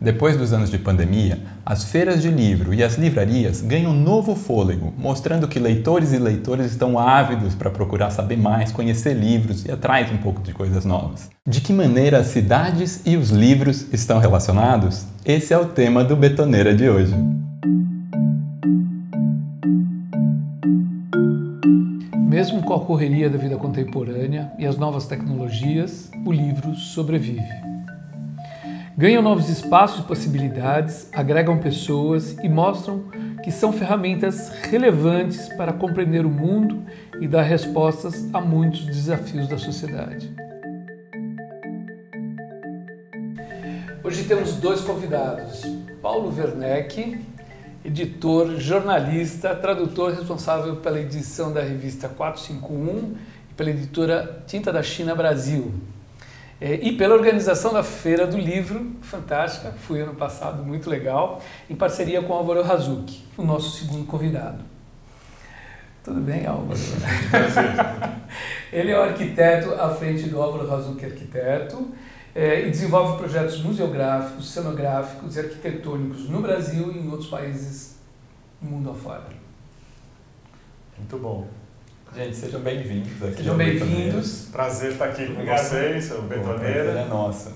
Depois dos anos de pandemia, as feiras de livro e as livrarias ganham novo fôlego, mostrando que leitores e leitores estão ávidos para procurar saber mais, conhecer livros e atrás um pouco de coisas novas. De que maneira as cidades e os livros estão relacionados? Esse é o tema do Betoneira de hoje. Mesmo com a correria da vida contemporânea e as novas tecnologias, o livro sobrevive. Ganham novos espaços e possibilidades, agregam pessoas e mostram que são ferramentas relevantes para compreender o mundo e dar respostas a muitos desafios da sociedade. Hoje temos dois convidados: Paulo Werneck, editor, jornalista, tradutor responsável pela edição da revista 451 e pela editora Tinta da China Brasil. É, e pela organização da Feira do Livro, fantástica, fui ano passado, muito legal, em parceria com Álvaro Razuki, o nosso segundo convidado. Tudo bem, Álvaro? Ele é o arquiteto à frente do Álvaro Razuki Arquiteto é, e desenvolve projetos museográficos, cenográficos e arquitetônicos no Brasil e em outros países do mundo afora. Muito bom. Gente, sejam bem-vindos aqui. Sejam bem-vindos. Prazer estar aqui com vocês, o Betoneira. É nossa.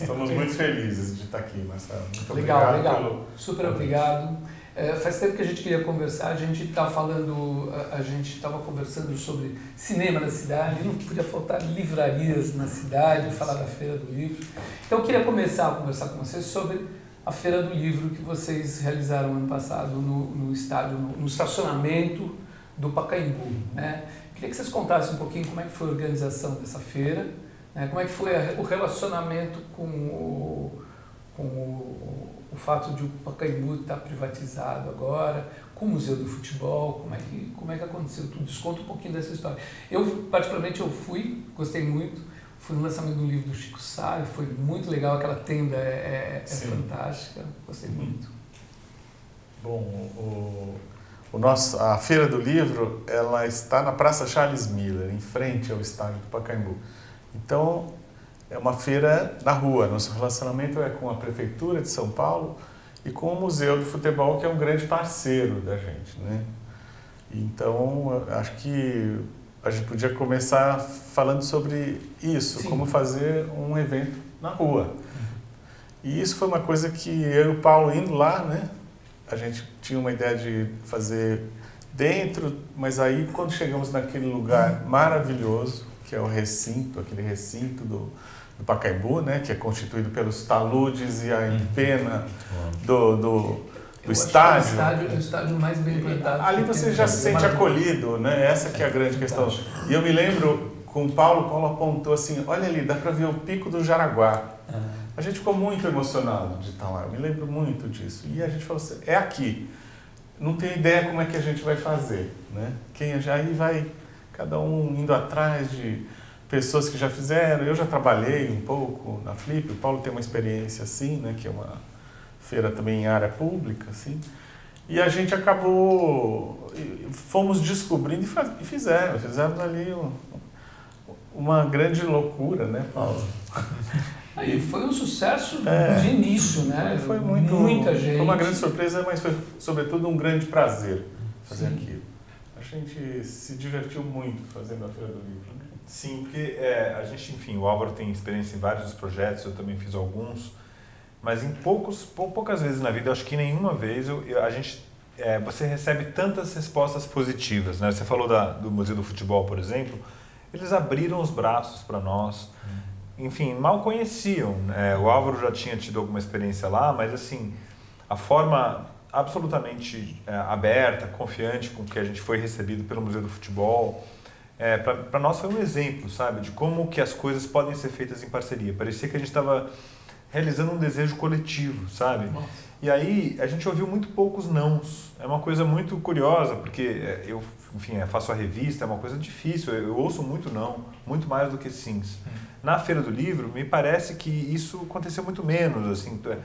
Estamos muito felizes de estar aqui, Marcelo. Muito legal, obrigado legal. Pelo... Super obrigado. É, faz tempo que a gente queria conversar, a gente está falando, a, a gente estava conversando sobre cinema na cidade, não podia faltar livrarias na cidade, falar da Feira do Livro. Então eu queria começar a conversar com vocês sobre a Feira do Livro que vocês realizaram ano passado no, no estádio, no, no estacionamento do Pacaembu. Né? Queria que vocês contassem um pouquinho como é que foi a organização dessa feira, né? como é que foi o relacionamento com o, com o, o fato de o Pacaembu estar privatizado agora, com o Museu do Futebol, como é que, como é que aconteceu tudo isso? Conta um pouquinho dessa história. Eu, particularmente, eu fui, gostei muito, fui no lançamento do livro do Chico Sá, foi muito legal, aquela tenda é, é, é fantástica, gostei muito. Bom, o o nosso, a Feira do Livro ela está na Praça Charles Miller, em frente ao estádio do Pacaembu. Então, é uma feira na rua. Nosso relacionamento é com a Prefeitura de São Paulo e com o Museu do Futebol, que é um grande parceiro da gente. Né? Então, acho que a gente podia começar falando sobre isso, Sim. como fazer um evento na rua. E isso foi uma coisa que eu e o Paulo indo lá, né? A gente tinha uma ideia de fazer dentro, mas aí quando chegamos naquele lugar maravilhoso, que é o recinto, aquele recinto do, do Pacaembu, né, que é constituído pelos taludes e a uhum. empena do, do, do estádio. o estádio é o estádio mais bem plantado. Ali você já se sente acolhido, né? Essa que é a grande questão. E eu me lembro com o Paulo, Paulo apontou assim, olha ali, dá para ver o pico do Jaraguá. A gente ficou muito emocionado de estar lá, eu me lembro muito disso. E a gente falou assim, é aqui. Não tem ideia como é que a gente vai fazer, né? Quem já aí vai cada um indo atrás de pessoas que já fizeram. Eu já trabalhei um pouco na Flip, o Paulo tem uma experiência assim, né, que é uma feira também em área pública, assim. E a gente acabou, fomos descobrindo e fizemos, fizemos ali uma grande loucura, né, Paulo? Aí foi um sucesso é, de início, né? Foi muito, muita gente. Foi uma grande surpresa, mas foi sobretudo um grande prazer fazer Sim. aquilo. A gente se divertiu muito fazendo a Feira do Livro. Né? Sim, porque é, a gente, enfim, o Álvaro tem experiência em vários projetos, eu também fiz alguns, mas em poucos, poucas vezes na vida, eu acho que nenhuma vez eu, eu a gente é, você recebe tantas respostas positivas. Né? Você falou da, do Museu do Futebol, por exemplo, eles abriram os braços para nós. Enfim, mal conheciam. Né? O Álvaro já tinha tido alguma experiência lá, mas assim, a forma absolutamente é, aberta, confiante com que a gente foi recebido pelo Museu do Futebol, é, para nós foi um exemplo, sabe, de como que as coisas podem ser feitas em parceria. Parecia que a gente estava realizando um desejo coletivo, sabe? Nossa. E aí a gente ouviu muito poucos nãos. É uma coisa muito curiosa, porque é, eu, enfim, faço a revista, é uma coisa difícil. Eu ouço muito não, muito mais do que sims. Hum. Na Feira do Livro, me parece que isso aconteceu muito menos, assim. É,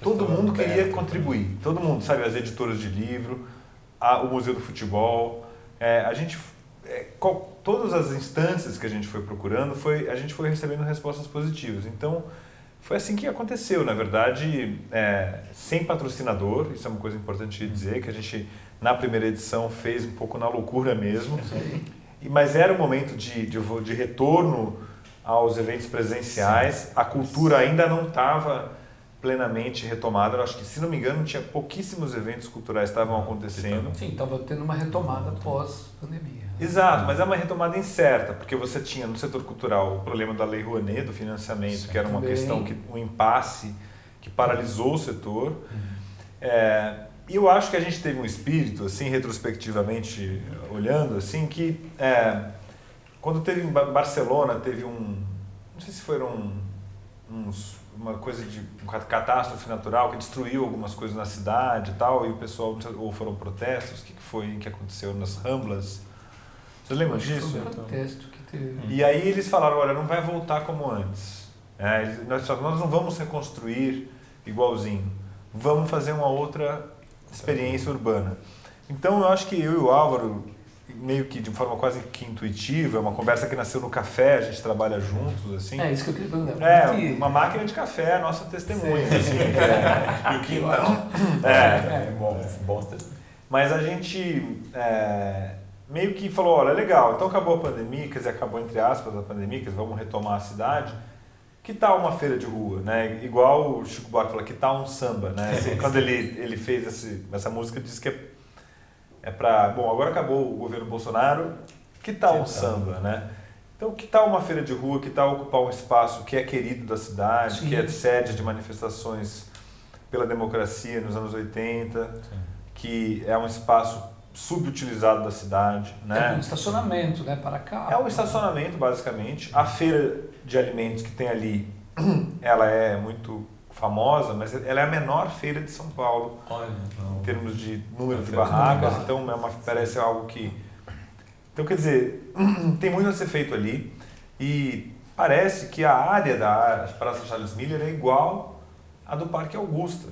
todo mundo queria contribuir. Todo mundo, sabe, as editoras de livro, a, o Museu do Futebol. É, a gente, é, qual, todas as instâncias que a gente foi procurando, foi, a gente foi recebendo respostas positivas. Então, foi assim que aconteceu, na verdade, é, sem patrocinador, isso é uma coisa importante de dizer, que a gente, na primeira edição, fez um pouco na loucura mesmo, mas era um momento de, de, de retorno aos eventos presenciais, a cultura ainda não estava plenamente retomada. Eu acho que, se não me engano, tinha pouquíssimos eventos culturais estavam acontecendo. Sim, estava tendo uma retomada pós-pandemia. Exato, mas é uma retomada incerta, porque você tinha no setor cultural o problema da Lei Rouanet, do financiamento, Sim, que era uma também. questão, que um impasse que paralisou o setor. Uhum. É, e eu acho que a gente teve um espírito, assim, retrospectivamente olhando, assim, que é, quando teve em Barcelona, teve um, não sei se foram uns uma coisa de uma catástrofe natural que destruiu algumas coisas na cidade e tal, e o pessoal, ou foram protestos, o que foi que aconteceu nas Ramblas? Você lembra disso? Foi um protesto que teve. E aí eles falaram, olha, não vai voltar como antes. É, nós, nós não vamos reconstruir igualzinho, vamos fazer uma outra experiência urbana. Então eu acho que eu e o Álvaro meio que de forma quase que intuitiva, é uma conversa que nasceu no café, a gente trabalha juntos, assim. É isso que eu queria perguntar. É, uma máquina de café, a nossa testemunha, Sim. assim. É, e o que então, é, é, é, bom, bom Mas a gente é, meio que falou, olha, legal, então acabou a pandemia, quer dizer, acabou entre aspas a pandemia, quer dizer, vamos retomar a cidade. Que tal uma feira de rua, né? Igual o Chico Buarque falou, que tal um samba, né? Assim, quando ele, ele fez esse, essa música, disse que é é para, bom, agora acabou o governo Bolsonaro, que tal um samba, né? Então, que tal uma feira de rua, que tal ocupar um espaço que é querido da cidade, Sim. que é sede de manifestações pela democracia nos anos 80, Sim. que é um espaço subutilizado da cidade, né? É um estacionamento, né, para cá. É um estacionamento, basicamente. A feira de alimentos que tem ali, ela é muito famosa, mas ela é a menor feira de São Paulo Olha, em termos de número de barracas, então é uma, parece algo que... Então, quer dizer, tem muito a ser feito ali e parece que a área da Praça Charles Miller é igual à do Parque Augusta.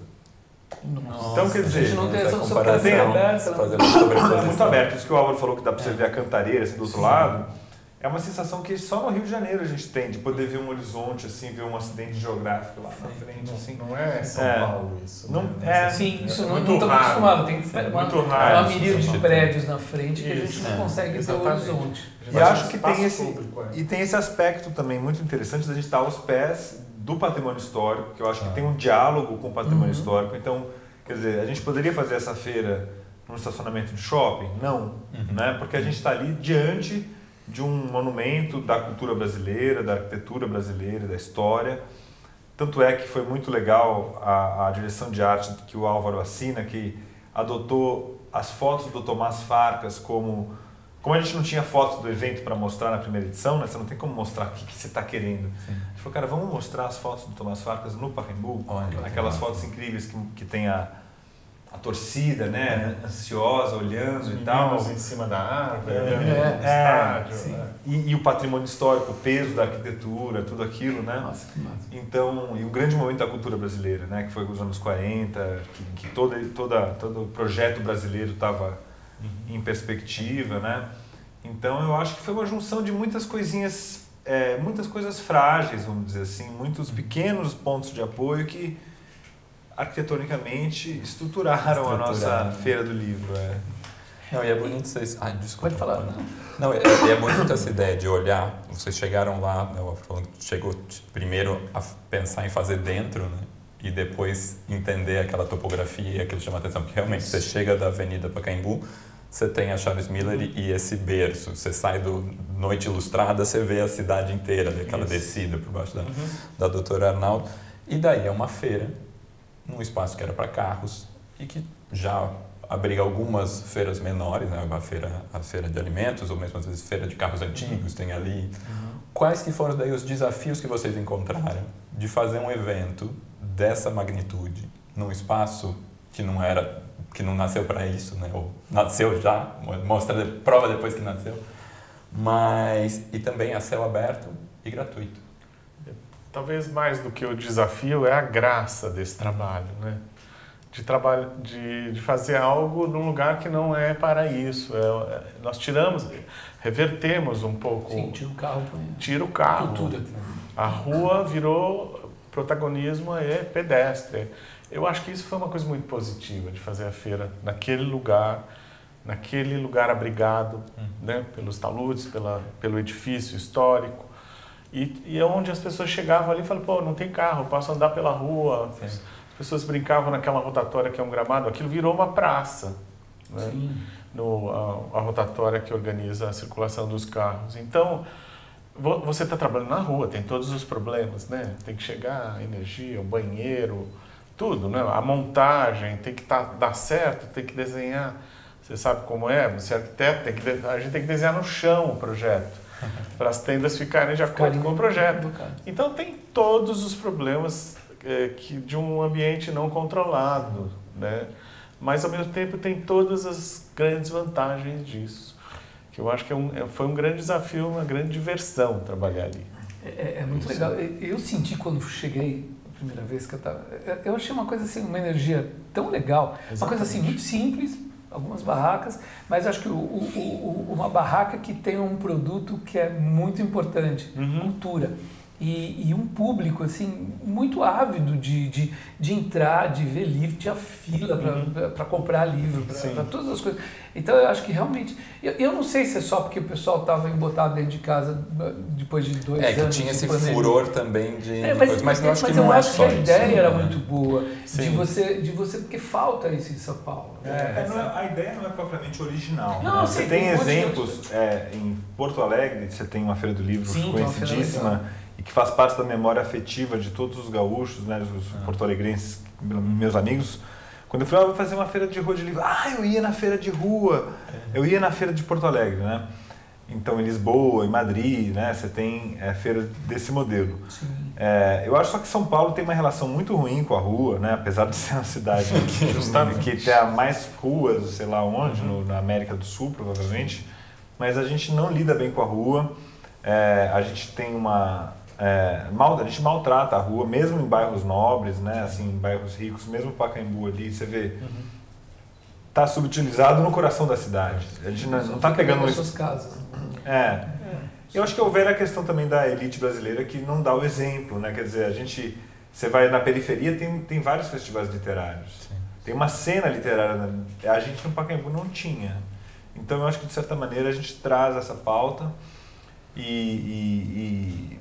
Nossa, então, quer dizer, a gente não tem essa comparação aberta. É muito aberto. Isso que o Álvaro falou que dá para você é. ver a cantareira assim, do outro Sim. lado é uma sensação que só no Rio de Janeiro a gente tem, de poder ver um horizonte, assim, ver um acidente geográfico lá na frente. Não, assim. não é São é, Paulo isso. Não, né? é, Sim, isso é, não estamos acostumados. Tem é, uma, muito raro, uma miríade de prédios na frente que a gente não é, consegue ver o horizonte. E acho que tem esse, público, é. e tem esse aspecto também muito interessante da gente estar aos pés do patrimônio histórico, que eu acho que tem um diálogo com o patrimônio uhum. histórico. Então, quer dizer, a gente poderia fazer essa feira num estacionamento de shopping? Não, uhum. né? porque a gente está ali diante de um monumento da cultura brasileira, da arquitetura brasileira, da história. Tanto é que foi muito legal a, a direção de arte que o Álvaro assina, que adotou as fotos do Tomás Farcas como como a gente não tinha fotos do evento para mostrar na primeira edição, né? Você não tem como mostrar o que, que você está querendo. Sim. A gente falou, cara, vamos mostrar as fotos do Tomás Farcas no Pacaembu? Aquelas fotos incríveis que, que tem a, a torcida, né, ansiosa, olhando e tal. em cima da árvore, é, olhando é, estádio. Né? e, e, o patrimônio histórico, o peso da arquitetura, tudo aquilo, né? Nossa, que massa. Então, e o grande momento da cultura brasileira, né, que foi os anos 40, que, que todo, toda, todo o projeto brasileiro estava uhum. em perspectiva, né? Então, eu acho que foi uma junção de muitas coisinhas, é, muitas coisas frágeis, vamos dizer assim, muitos pequenos pontos de apoio que arquitetonicamente estruturaram a nossa feira do livro. É. Não, e é bonito vocês. Ah, desculpa. Pode falar. Não, não é, é bonito essa ideia de olhar. Vocês chegaram lá, né, chegou primeiro a pensar em fazer dentro, né? E depois entender aquela topografia que chama a atenção. Porque realmente você chega da Avenida Pacaembu, você tem a Charles Miller e esse berço. Você sai do Noite Ilustrada, você vê a cidade inteira, aquela descida por baixo da, uhum. da Doutora Arnaldo. E daí é uma feira num espaço que era para carros e que já abriga algumas feiras menores, né? a feira a feira de alimentos ou mesmo às vezes feira de carros antigos tem ali. Uhum. Quais que foram daí os desafios que vocês encontraram de fazer um evento dessa magnitude num espaço que não era que não nasceu para isso, né? Ou nasceu já, mostra prova depois que nasceu. Mas e também a céu aberto e gratuito. Talvez mais do que o desafio é a graça desse trabalho, né? De, trabalho, de, de fazer algo num lugar que não é para isso. É, é, nós tiramos, revertemos um pouco. Sim, tira o carro. Tira o carro. Cultura. A rua virou protagonismo é pedestre. Eu acho que isso foi uma coisa muito positiva de fazer a feira naquele lugar, naquele lugar abrigado uhum. né, pelos taludes, pela, pelo edifício histórico. E, e é onde as pessoas chegavam ali e falavam, pô, não tem carro, posso andar pela rua. Sim. As pessoas brincavam naquela rotatória que é um gramado, aquilo virou uma praça. Né? No, a, a rotatória que organiza a circulação dos carros. Então, você está trabalhando na rua, tem todos os problemas, né? Tem que chegar a energia, o banheiro, tudo, né? A montagem tem que tá, dar certo, tem que desenhar. Você sabe como é? Você é arquiteto, tem que, a gente tem que desenhar no chão o projeto para as tendas ficarem de acordo com o projeto. Então tem todos os problemas é, que de um ambiente não controlado, né? Mas ao mesmo tempo tem todas as grandes vantagens disso. Que eu acho que é um, é, foi um grande desafio, uma grande diversão trabalhar ali. É, é, é muito legal. Eu senti quando cheguei a primeira vez que eu estava, eu achei uma coisa assim, uma energia tão legal, Exatamente. uma coisa assim muito simples, algumas barracas, mas acho que o, o, o, uma barraca que tem um produto que é muito importante, uhum. cultura. E, e, um público assim muito ávido de, de, de entrar, de ver livro, tinha fila para uhum. comprar livro, para todas as coisas. Então eu acho que realmente. Eu, eu não sei se é só porque o pessoal estava embotado dentro de casa depois de dois é, anos. É, que tinha esse pandemia. furor também de. É, mas, mas, eu acho mas que eu acho que a ideia era muito boa. De você, de você, porque falta isso em São Paulo. É, é, é a ideia não é propriamente original. Não, né? Você tem, tem exemplos em Porto Alegre, você tem uma feira do livro Sim, conhecidíssima e que faz parte da memória afetiva de todos os gaúchos, né, os ah. porto-alegrenses, meus amigos. Quando eu fui, ah, vou fazer uma feira de rua de livro, ah, eu ia na feira de rua, é. eu ia na feira de Porto Alegre, né? Então, em Lisboa, em Madrid, né, você tem é, feiras desse modelo. É, eu acho só que São Paulo tem uma relação muito ruim com a rua, né, apesar de ser uma cidade que, que tem mais ruas, sei lá onde, uhum. no, na América do Sul, provavelmente, mas a gente não lida bem com a rua. É, a gente tem uma, é, mal, a gente maltrata a rua, mesmo em bairros nobres, né? Assim, em bairros ricos, mesmo Pacaembu ali, você vê. Uhum. Tá subutilizado no coração da cidade. A gente não, não tá pegando isso. casas. É. é. Eu acho que houver a questão também da elite brasileira que não dá o exemplo, né? Quer dizer, a gente você vai na periferia tem tem vários festivais literários. Sim. Tem uma cena literária, né? a gente no Pacaembu não tinha. Então eu acho que de certa maneira a gente traz essa pauta e, e, e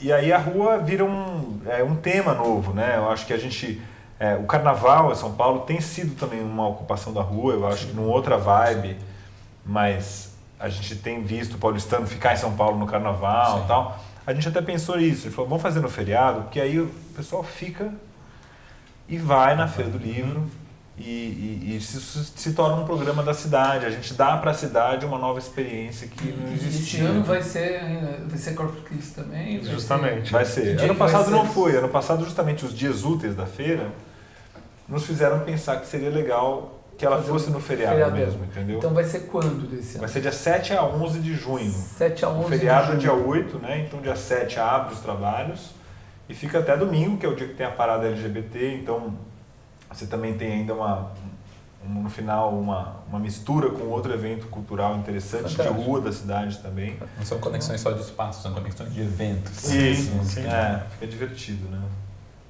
e aí a rua vira um, é, um tema novo, né? Eu acho que a gente... É, o carnaval em São Paulo tem sido também uma ocupação da rua, eu acho que numa outra vibe, mas a gente tem visto o paulistano ficar em São Paulo no carnaval e tal. A gente até pensou isso, ele falou, vamos fazer no feriado, porque aí o pessoal fica e vai na Feira do Livro e, e, e se, se, torna um programa da cidade. A gente dá para a cidade uma nova experiência que não existia. Esse ano vai ser, vai ser Corpus Christi também? Vai justamente. Ser, vai ser. Ano passado não foi. Ano passado, justamente, os dias úteis da feira nos fizeram pensar que seria legal que ela Fazer fosse no feriado, feriado, mesmo, entendeu? Então vai ser quando desse ano? Vai ser dia 7 a 11 de junho. 7 a 11 O feriado é dia 8, né? Então dia 7 abre os trabalhos e fica até domingo, que é o dia que tem a parada LGBT, então você também tem ainda uma, um, no final uma, uma mistura com outro evento cultural interessante Fantástico. de rua da cidade também. Não são conexões só de espaço, são conexões de eventos. Sim, sim. sim. É, fica divertido, né?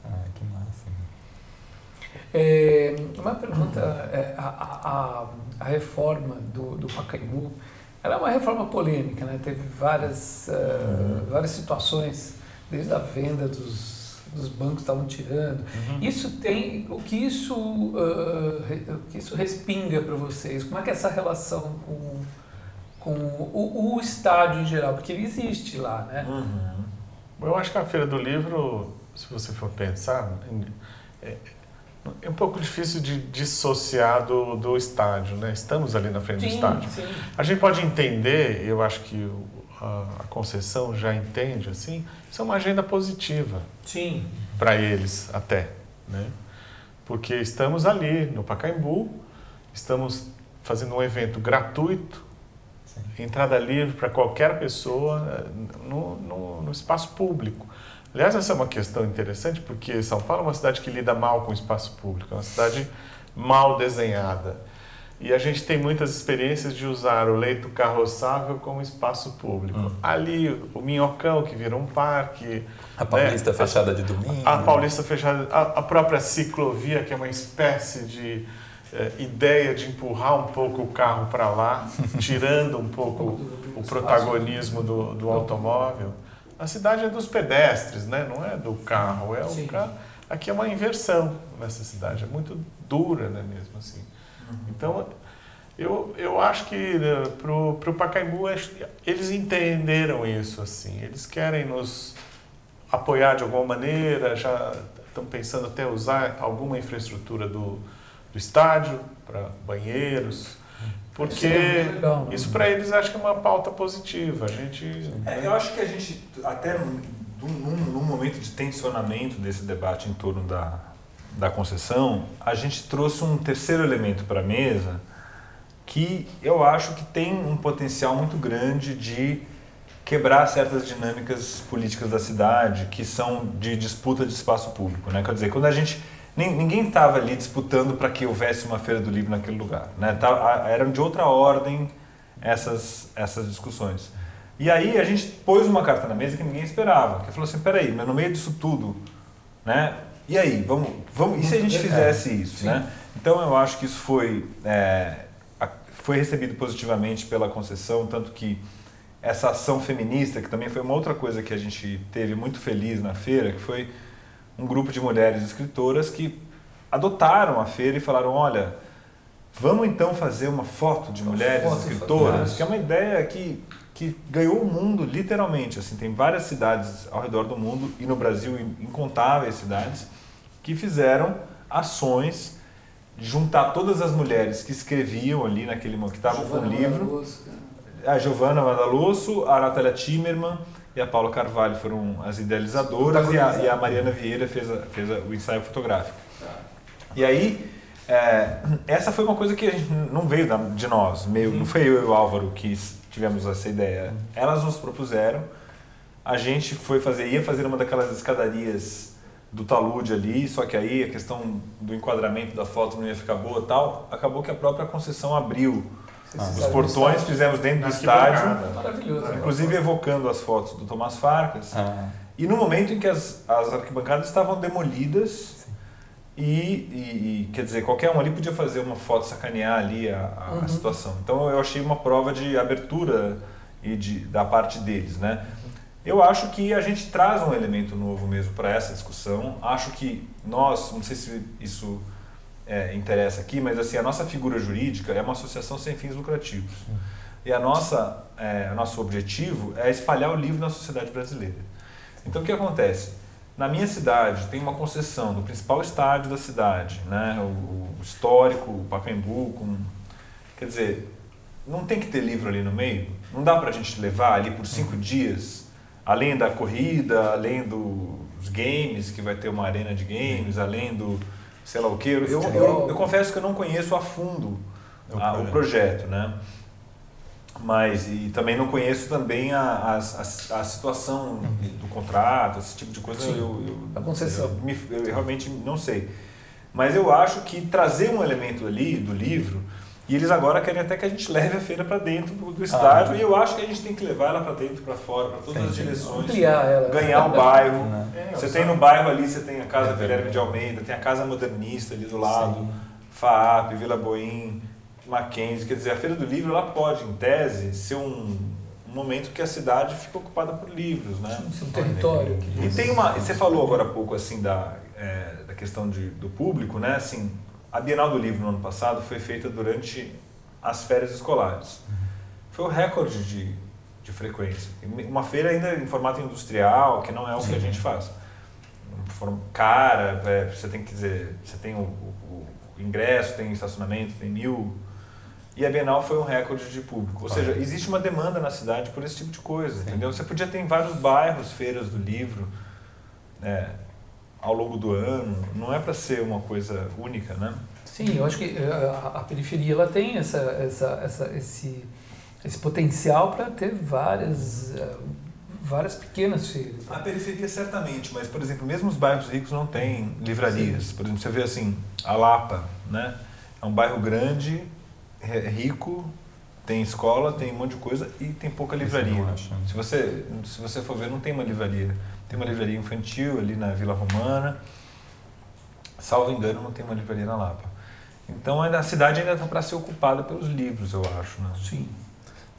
Ah, que massa. É, uma pergunta, é, a, a, a, reforma do, do Pacaembu, ela é uma reforma polêmica, né? Teve várias, uh, várias situações, desde a venda dos dos bancos estavam tirando. Uhum. Isso tem o que isso uh, o que isso respinga para vocês? Como é que é essa relação com com o, o, estádio em geral, porque ele existe lá, né? Uhum. Eu acho que a feira do livro, se você for pensar, é, é um pouco difícil de dissociar do, do estádio, né? Estamos ali na frente sim, do estádio. Sim. A gente pode entender, eu acho que a, concessão já entende assim, isso é uma agenda positiva. Sim. Para eles até, né? Porque estamos ali no Pacaembu, estamos fazendo um evento gratuito, Sim. entrada livre para qualquer pessoa eh, no, no, no, espaço público. Aliás, essa é uma questão interessante porque São Paulo é uma cidade que lida mal com o espaço público, é uma cidade mal desenhada. E a gente tem muitas experiências de usar o leito carroçável como espaço público. Hum. Ali, o Minhocão, que virou um parque. A Paulista né? fechada de domingo. A, a Paulista fechada. A, a, própria ciclovia, que é uma espécie de é, ideia de empurrar um pouco o carro para lá, tirando um pouco o protagonismo do, do automóvel. A cidade é dos pedestres, né? não é do carro. É o carro. Aqui é uma inversão nessa cidade. É muito dura, né, mesmo assim. Então, eu, eu acho que né, para o Pacaembu, eles entenderam isso, assim. Eles querem nos apoiar de alguma maneira, já estão pensando até usar alguma infraestrutura do, do estádio para banheiros, porque é isso para eles acho que é uma pauta positiva. A gente. É, eu acho que a gente, até num, num, momento de tensionamento desse debate em torno da, da concessão, a gente trouxe um terceiro elemento para a mesa que eu acho que tem um potencial muito grande de quebrar certas dinâmicas políticas da cidade que são de disputa de espaço público. Né? Quer dizer, quando a gente. Ninguém estava ali disputando para que houvesse uma feira do livro naquele lugar. Né? Eram de outra ordem essas, essas discussões. E aí a gente pôs uma carta na mesa que ninguém esperava, que falou assim, peraí, mas no meio disso tudo, né, e aí, vamos, vamos, e se a gente fizesse isso, né? Então eu acho que isso foi, é, foi recebido positivamente pela concessão, tanto que essa ação feminista, que também foi uma outra coisa que a gente teve muito feliz na feira, que foi um grupo de mulheres escritoras que adotaram a feira e falaram, olha, vamos então fazer uma foto de mulheres foto escritoras, que é uma ideia que que ganhou o mundo literalmente. Assim, tem várias cidades ao redor do mundo e no Brasil incontáveis cidades que fizeram ações de juntar todas as mulheres que escreviam ali naquele momento, que estavam com o livro. A Giovanna Madalusso, a Natália Timmerman e a Paula Carvalho foram as idealizadoras e a, e a, Mariana Vieira fez, a, fez a, o ensaio fotográfico. Tá. E aí, é, essa foi uma coisa que a gente não veio de nós, meio, não foi eu e o Álvaro que tivemos essa ideia. Elas nos propuseram, a gente foi fazer, ia fazer uma daquelas escadarias do talude ali, só que aí a questão do enquadramento da foto não ia ficar boa tal, acabou que a própria concessão abriu ah, os portões, fizemos dentro do estádio, maravilhoso, inclusive evocando as fotos do Tomás Farcas. Ah. E no momento em que as, as arquibancadas estavam demolidas e, e, e, quer dizer, qualquer um ali podia fazer uma foto, sacanear ali a, a, uhum. a situação. Então eu achei uma prova de abertura e de, da parte deles, né? Eu acho que a gente traz um elemento novo mesmo para essa discussão. Acho que nós, não sei se isso é, interessa aqui, mas assim a nossa figura jurídica é uma associação sem fins lucrativos. E a nossa, é, nosso objetivo é espalhar o livro na sociedade brasileira. Então o que acontece? Na minha cidade tem uma concessão do principal estádio da cidade, né? o, o histórico, o Pacaembu, com, quer dizer, não tem que ter livro ali no meio? Não dá para a gente levar ali por cinco dias além da corrida, além dos games, que vai ter uma arena de games, além do sei lá o que. Eu, eu, eu, eu confesso que eu não conheço a fundo a, o projeto, né? Mas, e também não conheço também a, a, a, a situação do contrato, esse tipo de coisa. Sim, eu, eu, a concessão. Eu, eu realmente não sei. Mas eu acho que trazer um elemento ali do livro e eles agora querem até que a gente leve a feira para dentro do estádio. Ah, e eu acho que a gente tem que levar ela para dentro, para fora, para todas as direções. Ampliar ela. Ganhar o bairro. É, você tem no bairro ali, você tem a Casa é Guilherme de Almeida, tem a Casa Modernista ali do lado, Sim. FAAP, Vila Boim, Mackenzie. Quer dizer, a Feira do Livro ela pode, em tese, ser um, um momento que a cidade fica ocupada por livros. Né? Um território. E tem uma. Você falou agora há pouco assim da, é, da questão de, do público, né? Assim, a Bienal do Livro no ano passado foi feita durante as férias escolares. Foi o recorde de, de frequência. Uma feira ainda em formato industrial, que não é o Sim. que a gente faz. Cara, é, você tem que dizer, você tem o, o, o, ingresso, tem estacionamento, tem mil. E a Bienal foi um recorde de público. Ou seja, existe uma demanda na cidade por esse tipo de coisa, Sim. entendeu? Você podia ter em vários bairros feiras do livro. É, ao longo do ano, não é para ser uma coisa única, né? Sim, eu acho que eh, a, a periferia ela tem essa, essa, essa, esse, esse potencial para ter várias, eh, várias pequenas feiras. A periferia certamente, mas por exemplo, mesmo os bairros ricos não têm livrarias. Sim. Por exemplo, você vê assim, a Lapa, né? É um bairro grande, é rico, tem escola, tem um monte de coisa e tem pouca livraria. Se você, se você for ver, não tem uma livraria. Tem uma livraria infantil ali na Vila Romana. Salvo engano, não tem uma livraria na Lapa. Então a cidade ainda está para ser ocupada pelos livros, eu acho. Né? Sim.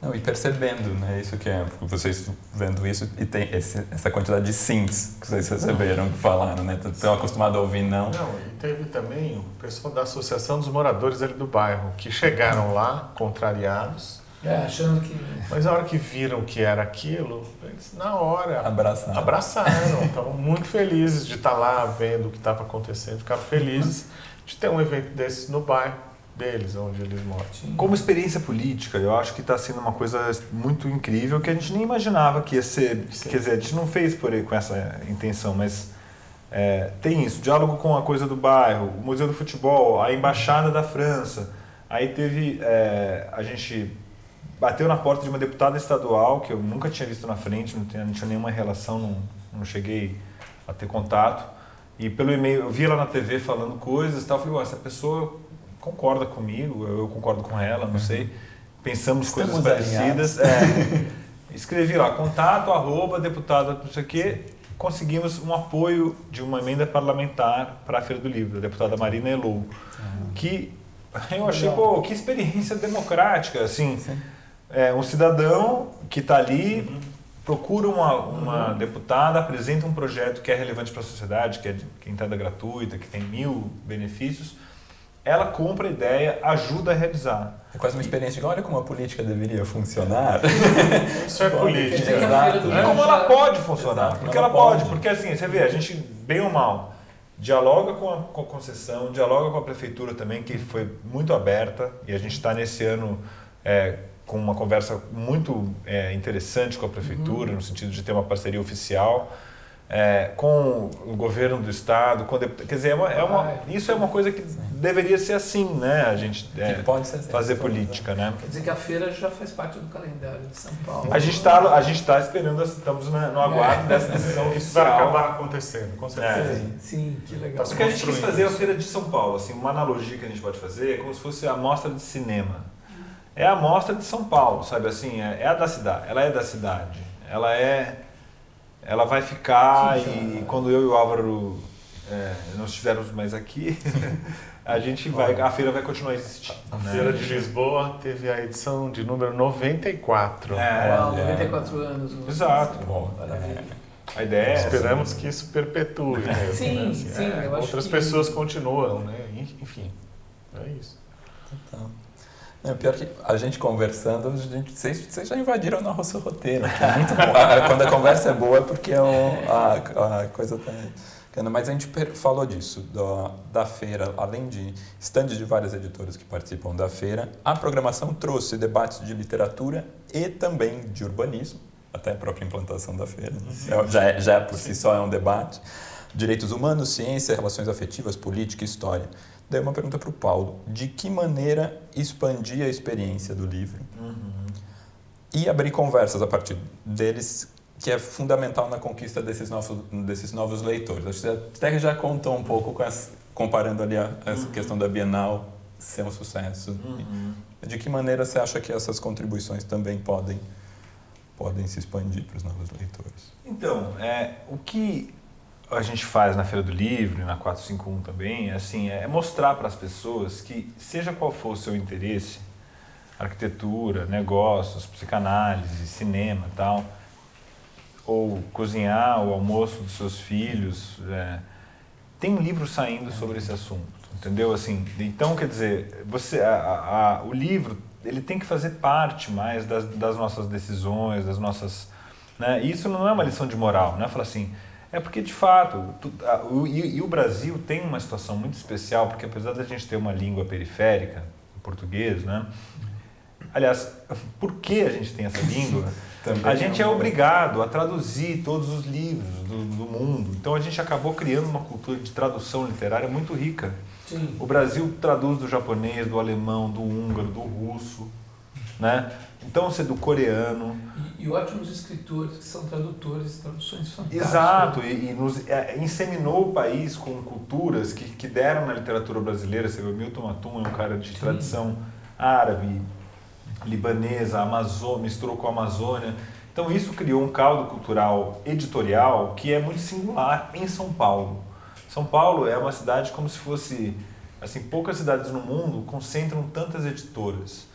Não, e percebendo, né? Isso que é, vocês vendo isso e tem esse, essa quantidade de sims que vocês receberam, que falaram, né? Estão acostumados a ouvir não. Não, e teve também o pessoal da Associação dos Moradores ali do bairro, que chegaram lá, contrariados. É, achando que. Mas a hora que viram que era aquilo, eles na hora abraçaram. Abraçaram, estavam muito felizes de estar lá vendo o que estava acontecendo, ficaram felizes de ter um evento desse no bairro deles, onde eles moram. Como experiência política, eu acho que está sendo uma coisa muito incrível que a gente nem imaginava que ia ser. Sim. Quer dizer, a gente não fez por aí com essa intenção, mas é, tem isso: diálogo com a coisa do bairro, o Museu do Futebol, a Embaixada da França. Aí teve. É, a gente bateu na porta de uma deputada estadual que eu nunca tinha visto na frente, não tinha, não tinha nenhuma relação, não, não cheguei a ter contato. E pelo e-mail, eu vi ela na TV falando coisas e tal. Eu falei, essa pessoa concorda comigo, eu concordo com ela, não sei. Pensamos Estamos coisas parecidas. É, escrevi lá, contato, arroba, deputado, não sei o quê. Conseguimos um apoio de uma emenda parlamentar para a Feira do Livro, a deputada Marina Elou. Que eu achei, pô, que experiência democrática, assim. É, um cidadão que está ali, uhum. procura uma, uma uhum. deputada, apresenta um projeto que é relevante para a sociedade, que é de, que é entrada gratuita, que tem mil benefícios, ela compra a ideia, ajuda a realizar. É quase uma experiência de olha como a política deveria funcionar. Isso é política. Exato. E como ela pode funcionar. Exato, porque ela, ela pode. pode. Porque assim, você vê, a gente, bem ou mal, dialoga com a, com a concessão, dialoga com a prefeitura também, que foi muito aberta. E a gente está nesse ano é, com uma conversa muito é, interessante com a prefeitura, uhum. no sentido de ter uma parceria oficial é, com o governo do estado, com deputado, quer dizer, é uma, é uma, isso é uma coisa que deveria ser assim, né? A gente é, assim, fazer política, né? Quer dizer que a feira já faz parte do calendário de São Paulo. A gente está, a gente está esperando, estamos no aguardo dessa decisão. Isso vai acabar acontecendo, com certeza. Sim, sim, que legal. O que a gente quis fazer é a feira de São Paulo, assim, uma analogia que a gente pode fazer é como se fosse a mostra de cinema. É a mostra de São Paulo, sabe assim? É, é a da cidade. Ela é da cidade. Ela é ela vai ficar Sim, e quando eu e o Álvaro é, não estivermos mais aqui, a gente vai, a feira vai continuar existindo. A né? Feira de Lisboa teve a edição de número 94. É, Uau, 94 anos. Exato. Bom, maravilha. A ideia é Esperamos que isso perpetue. Né? Sim, né? sim. É, outras pessoas que... continuam, né? Enfim, é isso. Então. É, pior que a gente conversando, a gente, vocês, vocês já invadiram o nosso roteiro. É muito bom. Quando a conversa é boa é porque é um, a, a coisa tá. Mas a gente falou disso, da, da feira, além de estandes de várias editoras que participam da feira, a programação trouxe debates de literatura e também de urbanismo, até a própria implantação da feira. Né? Já, é, já é por si só é um debate. Direitos humanos, ciência, relações afetivas, política e história. Daí uma pergunta para o Paulo: de que maneira expandir a experiência do livro uhum. e abrir conversas a partir deles, que é fundamental na conquista desses novos, desses novos leitores? Acho que até já contou um pouco com essa, comparando ali a, essa uhum. questão da Bienal ser um sucesso. Uhum. De que maneira você acha que essas contribuições também podem podem se expandir para os novos leitores? Então, é, o que a gente faz na Feira do Livro, na 451 também, é assim, é mostrar para as pessoas que, seja qual for o seu interesse, arquitetura, negócios, psicanálise, cinema tal, ou cozinhar o almoço dos seus filhos, é, tem um livro saindo sobre esse assunto, entendeu? Assim, então, quer dizer, você, a, a, o livro ele tem que fazer parte mais das, das nossas decisões, das nossas... Né? E isso não é uma lição de moral, não é falar assim é porque, de fato, tu, a, o, e, e, o Brasil tem uma situação muito especial, porque apesar da gente ter uma língua periférica, o português, né? Aliás, por que a gente tem essa língua? a gente é, é obrigado a traduzir todos os livros do, do, mundo. Então a gente acabou criando uma cultura de tradução literária muito rica. Sim. O Brasil traduz do japonês, do alemão, do húngaro, do russo, né? Então, você do coreano. E, ótimos escritores que são tradutores, traduções fantásticas. Exato, e, e nos é, inseminou o país com culturas que, que deram na literatura brasileira. Você vê, Milton Atum é um cara de Sim. tradição árabe, libanesa, Amazônia, misturou com a Amazônia. Então isso criou um caldo cultural editorial que é muito singular em São Paulo. São Paulo é uma cidade como se fosse, assim, poucas cidades no mundo concentram tantas editoras.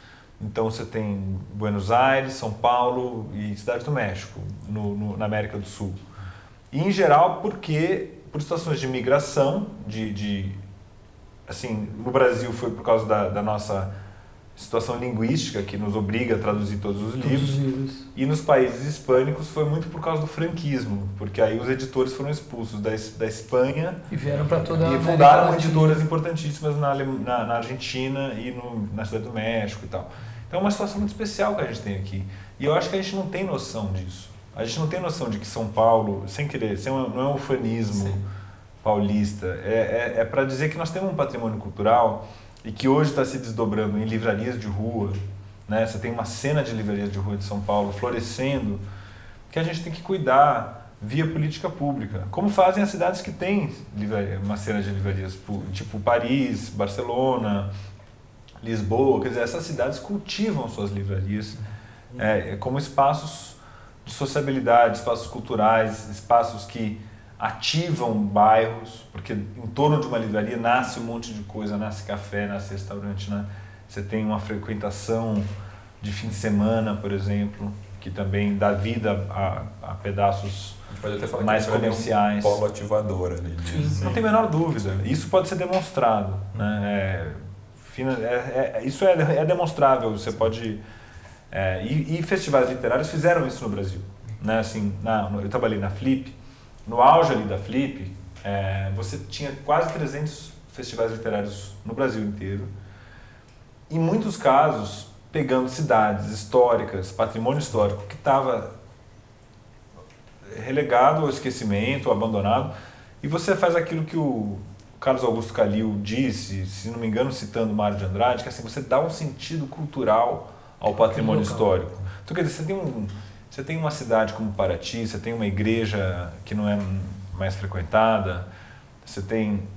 Então você tem Buenos Aires, São Paulo e cidades do México, no, no, na América do Sul. E em geral porque por situações de migração, de, de assim, no Brasil foi por causa da, da nossa situação linguística que nos obriga a traduzir todos os Todos livros. os livros. E nos países hispânicos foi muito por causa do franquismo, porque aí os editores foram expulsos da, da Espanha E vieram para toda a e América fundaram editoras importantíssimas na, na, na Argentina e no, na cidade do México e tal. É uma situação muito especial que a gente tem aqui. E eu acho que a gente não tem noção disso. A gente não tem noção de que São Paulo, sem querer, sem não é um ufanismo Sim. paulista, é, é, é para dizer que nós temos um patrimônio cultural e que hoje está se desdobrando em livrarias de rua. Né? Você tem uma cena de livrarias de rua de São Paulo florescendo, que a gente tem que cuidar via política pública, como fazem as cidades que têm uma cena de livrarias, tipo Paris, Barcelona, Lisboa, quer dizer, essas cidades cultivam suas livrarias é, é, como espaços de sociabilidade, espaços culturais, espaços que ativam bairros, porque em torno de uma livraria nasce um monte de coisa, nasce café, nasce restaurante, né? Você tem uma frequentação de fim de semana, por exemplo, que também dá vida a, a pedaços A gente pode até falar Mais comerciais. É um polo ativador ali. Sim. não tem a menor dúvida. Isso pode ser demonstrado. Né? É, é- é- isso é, é demonstrável. Você pode. é, e, e festivais literários fizeram isso no Brasil. Né? Assim, na- eu trabalhei na Flip. No auge ali da Flip, é, você tinha quase 300 festivais literários no Brasil inteiro. Em muitos casos, pegando cidades históricas, patrimônio histórico que estava relegado ao esquecimento, abandonado, e você faz aquilo que o Carlos Augusto Calil disse, se não me engano, citando Mário de Andrade, que assim, você dá um sentido cultural ao patrimônio local. histórico. Então, quer dizer, você tem, um, você tem uma cidade como Paraty, você tem uma igreja que não é mais frequentada, você tem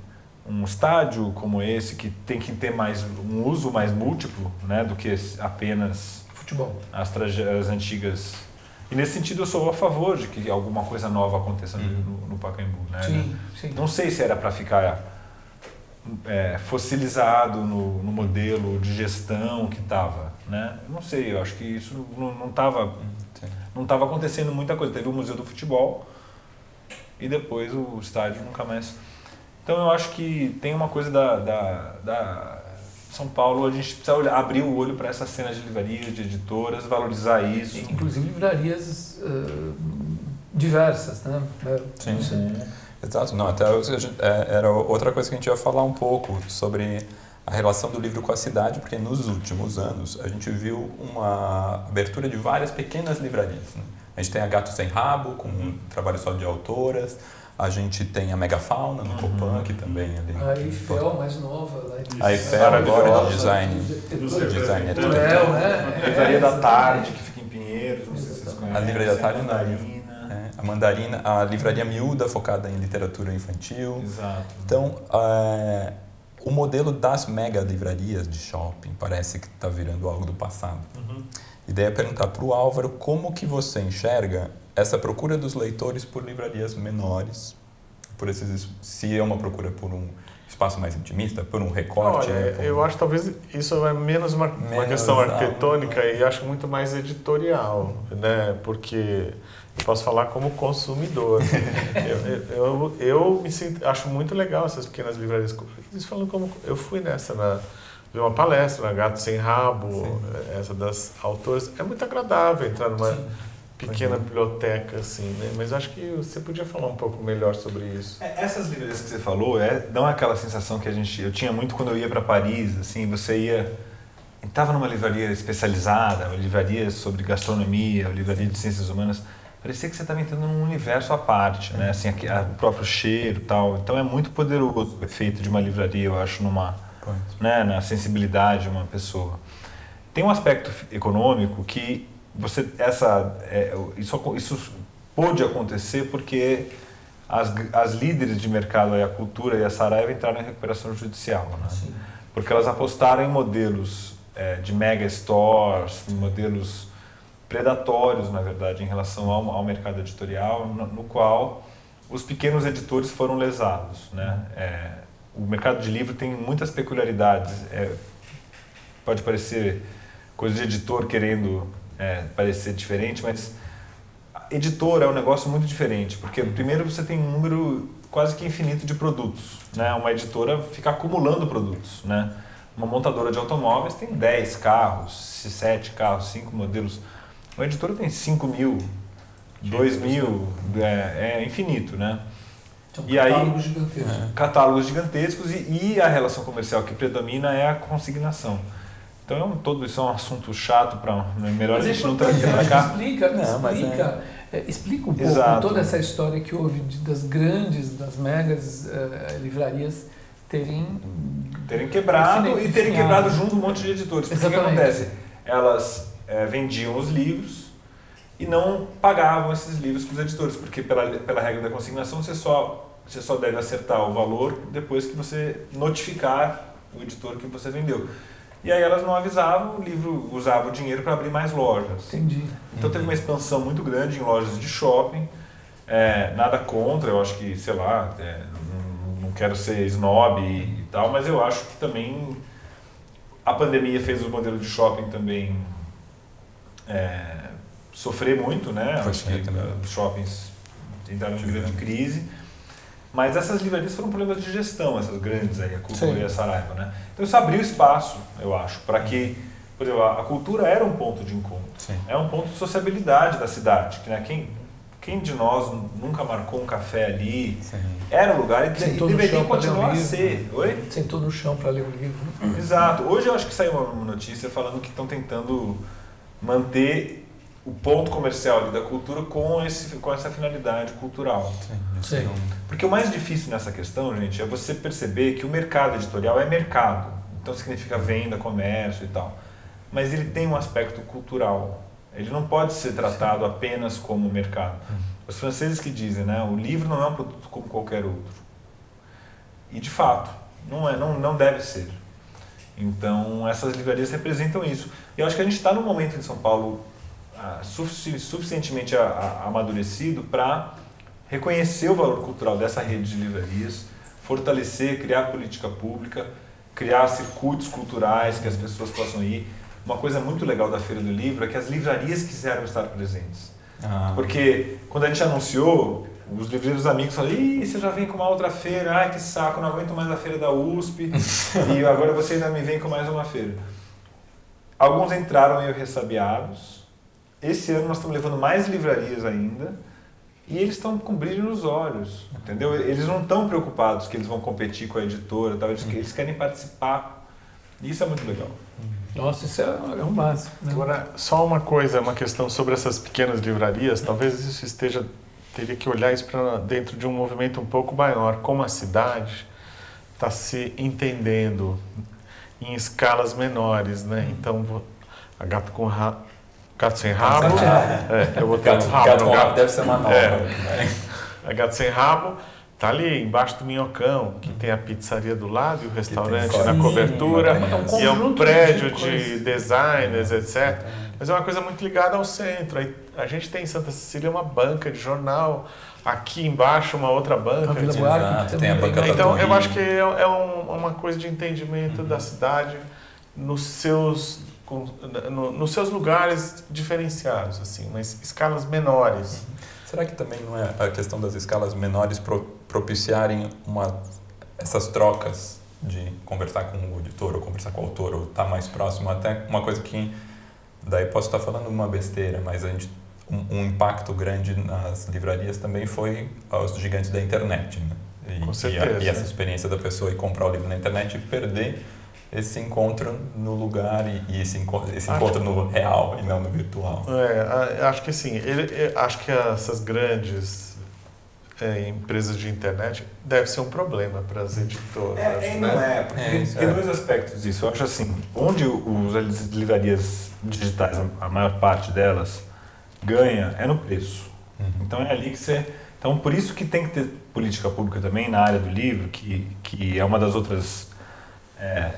um estádio como esse que tem que ter mais um uso mais múltiplo, né, do que apenas Futebol. as, as antigas. E nesse sentido eu sou a favor de que alguma coisa nova aconteça no- Uhum. no, no Pacaembu. Né? Sim, sim. Não sei se era para ficar é, fossilizado no, no modelo de gestão que estava. Né? Eu Não sei, eu acho que isso não estava Sim. não estava acontecendo muita coisa. Teve o Museu do Futebol e depois o estádio nunca mais. Então eu acho que tem uma coisa da, da, da São Paulo, a gente precisa olhar, abrir o olho para essa cena de livrarias, de editoras, valorizar isso. Inclusive livrarias eh, diversas, né? É, Sim, sim. Exato. Não, até é, era outra coisa que a gente ia falar um pouco sobre a relação do livro com a cidade, porque nos últimos anos a gente viu uma abertura de várias pequenas livrarias. né? A gente tem a Gato Sem Rabo, com um trabalho só de autoras. A gente tem a Megafauna no Copan, que também ali. A Eiffel, mais nova. Lá em- A Eiffel agora de design. De- Design é tudo. Né? Livraria da É, Tarde, que fica em Pinheiros, não sei se vocês conhecem. A Livraria da Tarde não. Mandarina. É, a Mandarina, a livraria miúda focada em literatura infantil. Exato. Então, é, o modelo das mega livrarias de shopping parece que está virando algo do passado. Uhum. E daí é perguntar para o Álvaro como que você enxerga essa procura dos leitores por livrarias menores, por esses, se é uma procura por um espaço mais intimista, por um recorte. Olha, né, por- eu acho que talvez isso é menos uma, uma Menos, questão ah, arquitetônica e acho muito mais editorial, né? Porque eu posso falar como consumidor. eu, eu, eu, eu me sinto, acho muito legal essas pequenas livrarias. Eles falam como eu fui nessa na vi uma palestra na Gato Sem Rabo, essa das autoras. É muito agradável entrar numa pequena biblioteca assim, né? Mas acho que você podia falar um pouco melhor sobre isso. É, Essas livrarias que você falou, é, dão aquela sensação que a gente, eu tinha muito quando eu ia para Paris, assim, você ia, estava numa livraria especializada, uma livraria sobre gastronomia, uma livraria de ciências humanas, parecia que você estava entrando num universo à parte, né? Assim, aqui, a- o próprio cheiro, tal. Então é muito poderoso o efeito de uma livraria, eu acho, numa, né, na sensibilidade de uma pessoa. Tem um aspecto econômico que você essa é, isso isso pôde acontecer porque as, as líderes de mercado, a cultura e a Saraiva entraram em recuperação judicial, né? Sim. porque elas apostaram em modelos é, de mega stores, modelos predatórios, na verdade, em relação ao, ao mercado editorial, no, no, qual os pequenos editores foram lesados. Né? É, o mercado de livro tem muitas peculiaridades. É, pode parecer coisa de editor querendo é, parecer diferente, mas editor é um negócio muito diferente, porque primeiro você tem um número quase que infinito de produtos. Né? Uma editora fica acumulando produtos. Né? Uma montadora de automóveis tem 10 carros, 7 carros, 5 modelos. Uma editora tem 5 mil, 2 mil, é, é infinito. Né? Então, e catálogos aí, gigantescos. É, catálogos gigantescos e, e, a relação comercial que predomina é a consignação. Então é todo isso é um assunto chato para é melhor mas a gente é não trazer para cá. Explica, não, explica, é... explica um pouco Exato. toda essa história que houve de, das grandes, das megas uh, livrarias terem terem quebrado e terem quebrado junto um monte de editores. Porque o que acontece? Elas é, vendiam os livros e não pagavam esses livros para os editores, porque pela, pela regra da consignação você só, você só deve acertar o valor depois que você notificar o editor que você vendeu. E aí elas não avisavam, o livro usava o dinheiro para abrir mais lojas. Entendi. Então teve uma expansão muito grande em lojas de shopping. É, nada contra, eu acho que, sei lá, é, não, não, quero ser snob e, e, tal, mas eu acho que também a pandemia fez o modelo de shopping também é, sofrer muito, né? Acho que os shoppings entraram em grande crise. Mas essas livrarias foram problemas de gestão, essas grandes aí, a Cultura Sim. e a Saraiva, né? Então isso abriu espaço, eu acho, para que, por exemplo, a, cultura era um ponto de encontro. Sim. É um ponto de sociabilidade da cidade, que né, quem quem de nós nunca marcou um café ali? Sim. Era um lugar e, e deveria continuar a ser. Oi? Sentou no chão para ler o livro. Exato. Hoje eu acho que saiu uma notícia falando que estão tentando manter o ponto comercial ali da cultura com, esse, com essa finalidade cultural. Sim, Sim. Porque o mais difícil nessa questão, gente, é você perceber que o mercado editorial é mercado. Então significa venda, comércio e tal. Mas ele tem um aspecto cultural. Ele não pode ser tratado Sim. apenas como mercado. Hum. Os franceses que dizem, né, o livro não é um produto como qualquer outro. E de fato, não é, não, não deve ser. Então essas livrarias representam isso. E eu acho que a gente está num momento em São Paulo suficientemente amadurecido para reconhecer o valor cultural dessa rede de livrarias, fortalecer, criar política pública, criar circuitos culturais que as pessoas possam ir. Uma coisa muito legal da Feira do Livro é que as livrarias quiseram estar presentes. Ah. Porque quando a gente anunciou, os livreiros amigos falaram: Ih, você já vem com uma outra feira, ai que saco, não aguento mais a feira da USP, e agora você ainda me vem com mais uma feira. Alguns entraram meio ressabiados, esse ano nós estamos levando mais livrarias ainda e eles estão com brilho nos olhos, entendeu? Eles não estão preocupados que eles vão competir com a editora, tal. Eles, eles querem participar. E isso é muito legal. Nossa, isso é, é um básico. Né? Agora, só uma coisa, uma questão sobre essas pequenas livrarias. Talvez isso esteja teria que olhar isso para dentro de um movimento um pouco maior, como a cidade está se entendendo em escalas menores, né? Então, a Gato com Gato sem rabo. É, eu vou ter gato, um rabo gato no gato. Deve ser uma nova. É. Né? A gato sem rabo tá ali embaixo do Minhocão, que tem a pizzaria do lado e o restaurante na cobertura. É um e é um prédio de, de designers, etc. Mas é uma coisa muito ligada ao centro. A gente tem em Santa Cecília uma banca de jornal, aqui embaixo uma outra banca. Vila Buarque, tem a banca Então eu acho que é, é um, uma coisa de entendimento uhum. da cidade nos seus com, no, nos seus lugares diferenciados, assim, mas escalas menores. Será que também não é a questão das escalas menores pro, propiciarem uma, essas trocas de conversar com o editor ou conversar com o autor ou estar tá mais próximo? Até uma coisa que, daí posso estar falando uma besteira, mas a gente, um, um impacto grande nas livrarias também foi os gigantes da internet, né? E, com certeza. E, a, e essa experiência da pessoa ir comprar o livro na internet e perder esse encontro no lugar e, e esse, encontro, esse encontro no real e não no virtual. É, acho que sim. Ele, acho que essas grandes é, empresas de internet deve ser um problema para as editoras. É, é, não é, porque é, tem dois aspectos disso. Eu acho assim, onde os, as livrarias digitais, a maior parte delas, ganha é no preço. Uhum. Então é ali que você... Então por isso que tem que ter política pública também na área do livro, que, que é uma das outras... É,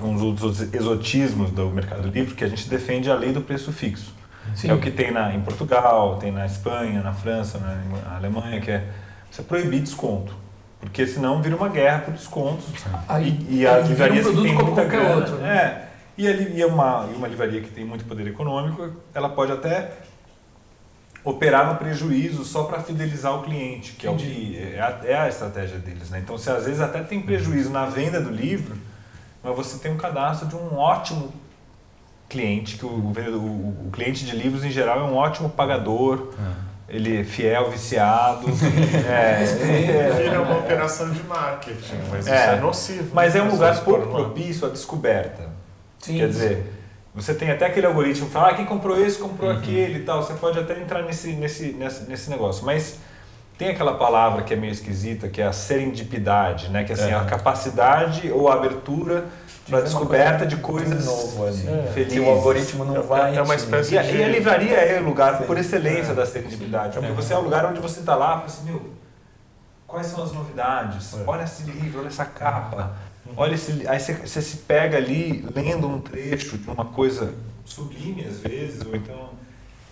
um dos exotismos do mercado livre que a gente defende a lei do preço fixo. Sim. Que é o que tem na, em Portugal, tem na Espanha, na França, na Alemanha, que é você proibir desconto. Porque senão vira uma guerra por descontos. Aí, e, e aí vira um que como muita grana, outro, né? É, e, ali, e, uma, e uma livraria que tem muito poder econômico, ela pode até operar no prejuízo só para fidelizar o cliente, que é, o que é, a, é a estratégia deles. Né? Então, se às vezes até tem prejuízo na venda do livro, mas você tem um cadastro de um ótimo cliente, que o, o, o cliente de livros em geral é um ótimo pagador, ele é fiel, viciado. é, é, Vira uma operação de marketing, mas É. isso é nocivo. mas é um As lugar pouco propício à descoberta. Sim, Quer dizer, você tem até aquele algoritmo que fala, ah, quem comprou esse, comprou aquele e tal. Você pode até entrar nesse, nesse, nesse, nesse negócio. Mas tem aquela palavra que é meio esquisita, que é a serendipidade, né? Que é assim, É. a capacidade ou a abertura para descoberta coisa de coisas novo ali. é, felizes. Que o algoritmo não É- vai. é uma espécie E a, e a livraria é o lugar Sim. por excelência da serendipidade. Porque É. você é o lugar onde você está lá e fala assim, meu, quais são as novidades? É. Olha esse livro, olha essa capa. Olha esse, aí você, você se pega ali lendo um trecho de uma coisa sublime às vezes, ou então...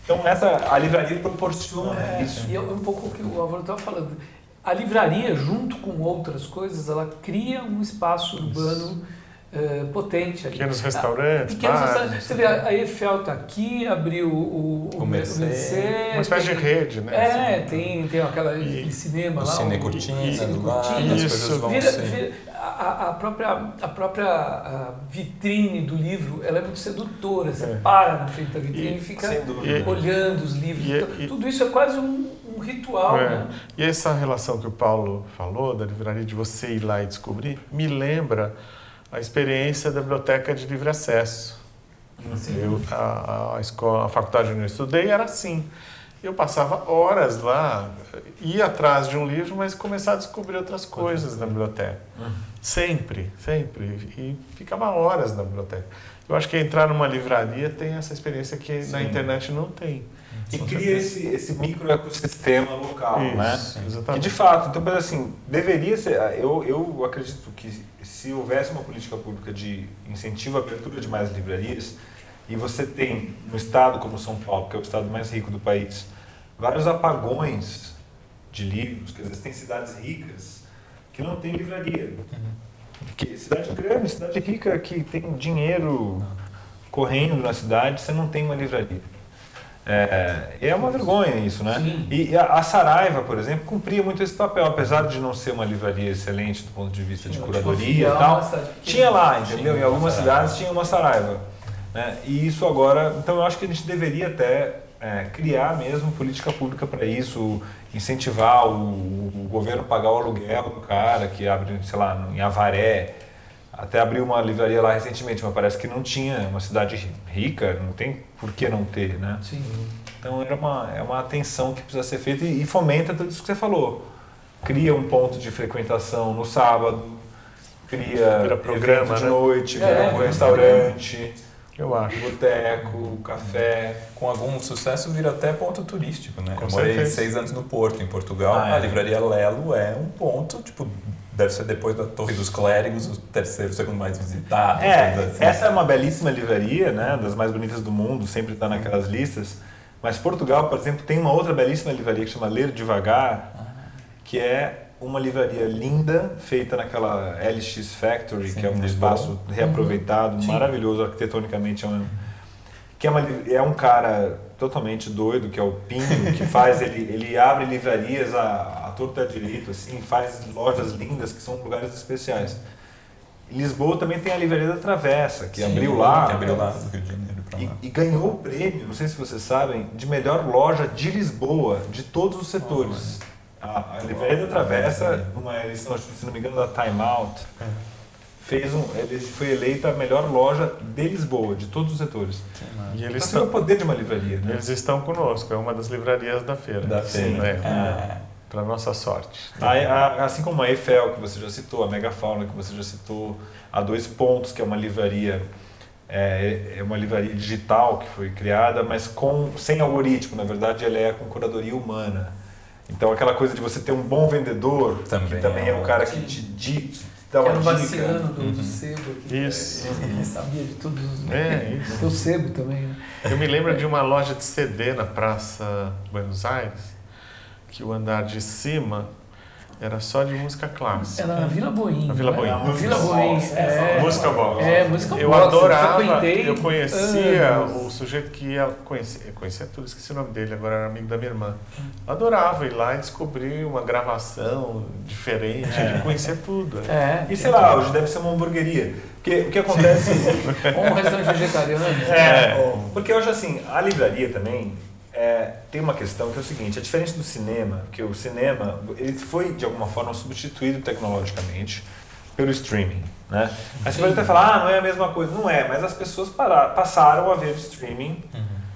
Então essa, a livraria proporciona É, isso. E é um pouco o que o Álvaro estava falando. A livraria, junto com outras coisas, ela cria um espaço urbano eh, potente ali. Pequenos restaurantes, Pequenos bares. restaurantes. Você vê, a Eiffel está aqui, abriu o, O Mercê. Mercê, Uma espécie de tem- rede, né? É, Assim. tem, tem aquela, E- aquele cinema O lá. Cine o- Cortina, o Cine Cortina. as Isso. coisas vão Vira, vira- a, a própria, a própria a vitrine do livro ela é muito sedutora. Você É. para na frente da vitrine e, E- fica olhando os livros. E- Então, e- tudo isso é quase um, um ritual, É. né? E essa relação que o Paulo falou da livraria de você ir lá e descobrir, me lembra a experiência da biblioteca de livre acesso. Eu, a, a escola, a faculdade onde eu estudei era assim. Eu passava horas lá, ia atrás de um livro, mas começava a descobrir outras coisas na biblioteca. Sempre, sempre. E ficava horas na biblioteca. Eu acho que entrar numa livraria tem essa experiência que na Sim. internet não tem. E cria esse, esse microecossistema local, né? Isso, Que exatamente. de fato, então, mas assim, deveria ser. Eu, eu acredito que se houvesse uma política pública de incentivo à abertura de mais livrarias, e você tem no estado como São Paulo, que é o estado mais rico do país, vários apagões de livros, quer dizer, você tem cidades ricas que não tem livraria. Que cidade grande, cidade rica que tem dinheiro correndo na cidade, você não tem uma livraria. É, é uma vergonha isso, né? Sim. E a, a Saraiva, por exemplo, cumpria muito esse papel, apesar de não ser uma livraria excelente do ponto de vista de Tinha curadoria uma e tal. Tinha lá, entendeu? Em uma algumas cidades tinha uma Saraiva. Né? E isso agora, então eu acho que a gente deveria até é, criar mesmo política pública para isso, incentivar o, o governo a pagar o aluguel do cara que abre, sei lá, em Avaré. Até abriu uma livraria lá recentemente, mas parece que não tinha, uma cidade rica, não tem por que não ter, né? Sim. Então era uma, é uma atenção que precisa ser feita e, e fomenta tudo isso que você falou. Cria um ponto de frequentação no sábado, cria programa, de né? noite, É, vira um restaurante, Eu acho. boteco, café. Com algum sucesso vira até ponto turístico, né? Com eu morei certeza. seis anos no Porto, em Portugal. Ah, é. A livraria Lelo é um ponto, tipo, deve ser depois da Torre dos Clérigos, o terceiro, o segundo mais visitado. É, assim. essa é uma belíssima livraria, né, das mais bonitas do mundo, sempre está naquelas listas. Mas Portugal, por exemplo, tem uma outra belíssima livraria que chama Ler Devagar, que é uma livraria linda, feita naquela LX Factory, Sim, que é um de espaço reaproveitado, Sim. maravilhoso arquitetonicamente. É um, que é, uma, é um cara totalmente doido, que é o Pinho, que faz, ele, ele abre livrarias à, à torta direito, assim, faz lojas lindas, que são lugares especiais. Lisboa também tem a Livraria da Travessa, que Sim, abriu lá. Que abriu lá do Rio de Janeiro pra E, lá. e ganhou o prêmio, não sei se vocês sabem, de melhor loja de Lisboa, de todos os setores. A, a Livraria da Travessa, numa eleição, se não me engano, da Time Out, fez um, ele foi eleita a melhor loja de Lisboa, de todos os setores. E eles você vê o estão, poder de uma livraria, né? eles estão conosco, é uma das livrarias da feira. Da Sim, feira. é. É. Para nossa sorte. A- a- assim como a Eiffel, que você já citou, a Megafauna, que você já citou, a Dois Pontos, que é uma livraria, é, é uma livraria digital que foi criada, mas com, sem algoritmo, na verdade ela é com curadoria humana. Então aquela coisa de você ter um bom vendedor, Também que também é é o um- cara que te, di- dar Que uma era o dica. Vaciano do, Uhum. do sebo. Aqui, Isso. Ele sabia de todos os... É, isso. Tem o sebo também, né? Eu me lembro de uma loja de CD na Praça Buenos Aires, que o andar de cima era só de música clássica. Era na Vila Boim. Na Vila é? Boim. Vila Música Boim, box, é. Música box. É, música Eu adorava, eu conhecia anos. o sujeito que ia conhecer, eu conhecia tudo, esqueci o nome dele, agora era amigo da minha irmã. Adorava ir lá e descobrir uma gravação diferente, ele conhecia tudo. É. E sei lá, hoje deve ser uma hamburgueria. Porque o que acontece. Ou um restaurante vegetariano. É, porque hoje assim, a livraria também é, tem uma questão que é o seguinte, é diferente do cinema, que o cinema ele foi de alguma forma substituído tecnologicamente pelo streaming, né? Aí você pode até falar, ah, não é a mesma coisa. Não é, mas as pessoas para- passaram a ver streaming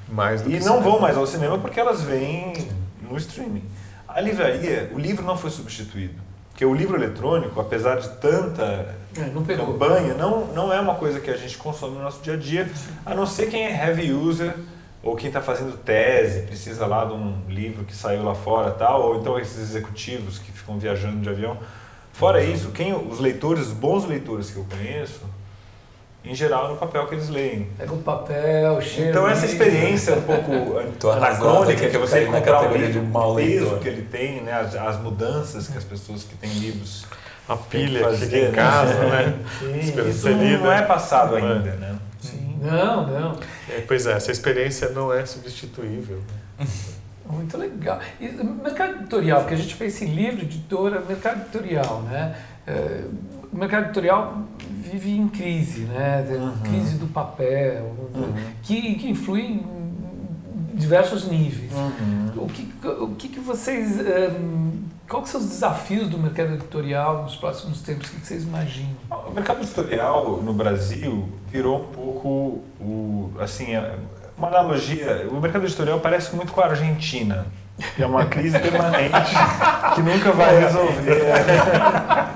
Mais do e que não cinema. vão mais ao cinema porque elas veem no streaming. A livraria, o livro não foi substituído. Porque o livro eletrônico, apesar de tanta É, não campanha, não, não é uma coisa que a gente consome no nosso dia a dia, a não ser quem é heavy user ou quem está fazendo tese, precisa lá de um livro que saiu lá fora tal, ou então esses executivos que ficam viajando de avião. Fora isso, quem os leitores, os bons leitores que eu conheço, em geral no papel que eles leem. Pega o papel, cheiro. Então essa experiência um pouco anacrônica que que você comprar um categoria livro, de mau o peso leitor. que ele tem, né, as, as mudanças que as pessoas que têm livros A pilha que que fazer, fica em casa, né? Sim, isso não é passado É. ainda, né? Não, não. É, Pois é, essa experiência não é substituível. Muito legal. E mercado editorial, porque a gente pensa em livro, editora, mercado editorial, né? É, o mercado editorial vive em crise, né? Uhum. Crise do papel, que, que influi em diversos níveis. Uhum. O que, o que, que vocês. Um, qual que são os desafios do mercado editorial nos próximos tempos? O que, vocês imaginam? O mercado editorial no Brasil virou um pouco o assim é- uma analogia. O mercado editorial parece muito com a Argentina. É uma crise permanente que nunca vai resolver.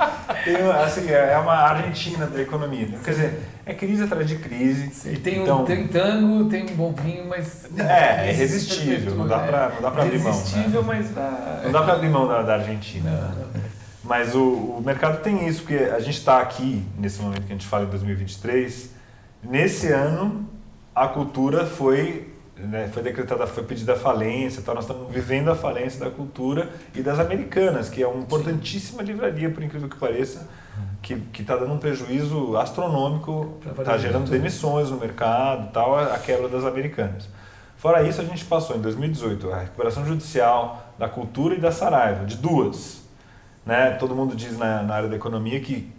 Tem, assim, é uma Argentina da economia. Quer dizer, é crise atrás de crise. E tem, Então- um, tem tango, tem um bom vinho, mas. É, é crise irresistível. Não dá perpetua, pra, não dá pra é abrir mão. né? Irresistível, mas dá. Não dá pra abrir mão da, da Argentina. Não, né? Mas o, o mercado tem isso, porque a gente está aqui, nesse momento que a gente fala em 2023, nesse ano a cultura foi, né, foi decretada, foi pedida a falência, tal, nós estamos vivendo a falência da cultura e das americanas, que é uma importantíssima livraria, por incrível que pareça, que está dando um prejuízo astronômico, está gerando demissões no mercado, tal, a a quebra das americanas. Fora isso, a gente passou em 2018 a recuperação judicial da cultura e da Saraiva, de duas. Né? Todo mundo diz na, na área da economia que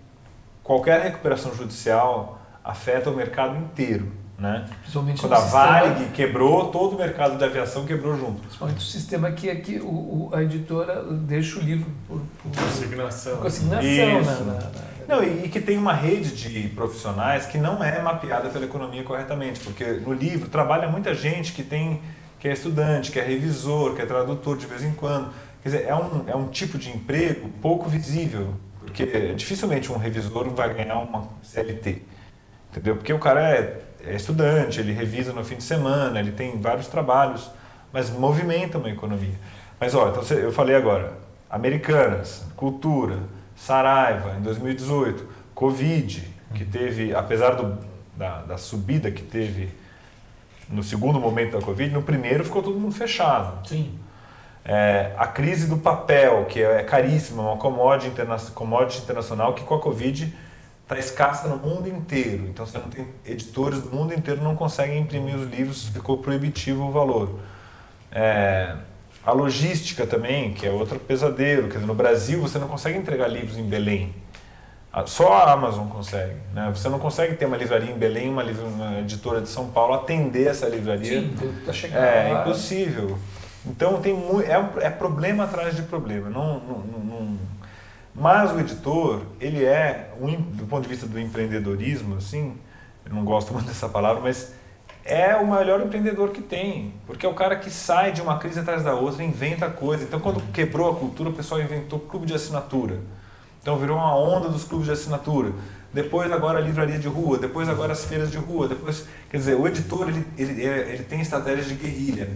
qualquer recuperação judicial afeta o mercado inteiro. Né? Principalmente Quando a sistema- Varig quebrou, todo o mercado de aviação quebrou junto. Principalmente o sistema que é que o, o- a editora deixa o livro por, por Consignação. consignação. Isso. Na, na- na- Não, e, e que tem uma rede de profissionais que não é mapeada pela economia corretamente, porque no livro trabalha muita gente que tem que é estudante, que é revisor, que é tradutor de vez em quando. Quer dizer, é um, é um tipo de emprego pouco visível, porque dificilmente um revisor vai ganhar uma CLT, entendeu? Porque o cara é, é estudante, ele revisa no fim de semana, ele tem vários trabalhos, mas movimenta uma economia. Mas olha, então eu falei agora, Americanas, Cultura, Saraiva em 2018, Covid, que teve, apesar do, da, da subida que teve no segundo momento da Covid, no primeiro ficou todo mundo fechado. Sim. É, a crise do papel, que é caríssima, uma commodity, interna commodity internacional que com a Covid está escassa no mundo inteiro. Então você não tem editores do mundo inteiro não conseguem imprimir os livros, ficou proibitivo o valor. É, a logística também, que é outro pesadelo. Quer dizer, no Brasil você não consegue entregar livros em Belém. A- Só a Amazon consegue. Né? Você não consegue ter uma livraria em Belém, uma, livra- uma editora de São Paulo atender essa livraria. Sim, tá chegando É lá. impossível. Então tem é, é problema atrás de problema. Não, não- não- Mas o editor, ele é, do ponto de vista do empreendedorismo, assim, eu não gosto muito dessa palavra, mas é o melhor empreendedor que tem. Porque é o cara que sai de uma crise atrás da outra, inventa coisa. Então quando quebrou a cultura, o pessoal inventou clube de assinatura. Então virou uma onda dos clubes de assinatura. Depois agora a livraria de rua, depois agora as feiras de rua, depois, quer dizer, o editor ele, ele, ele tem estratégias de guerrilha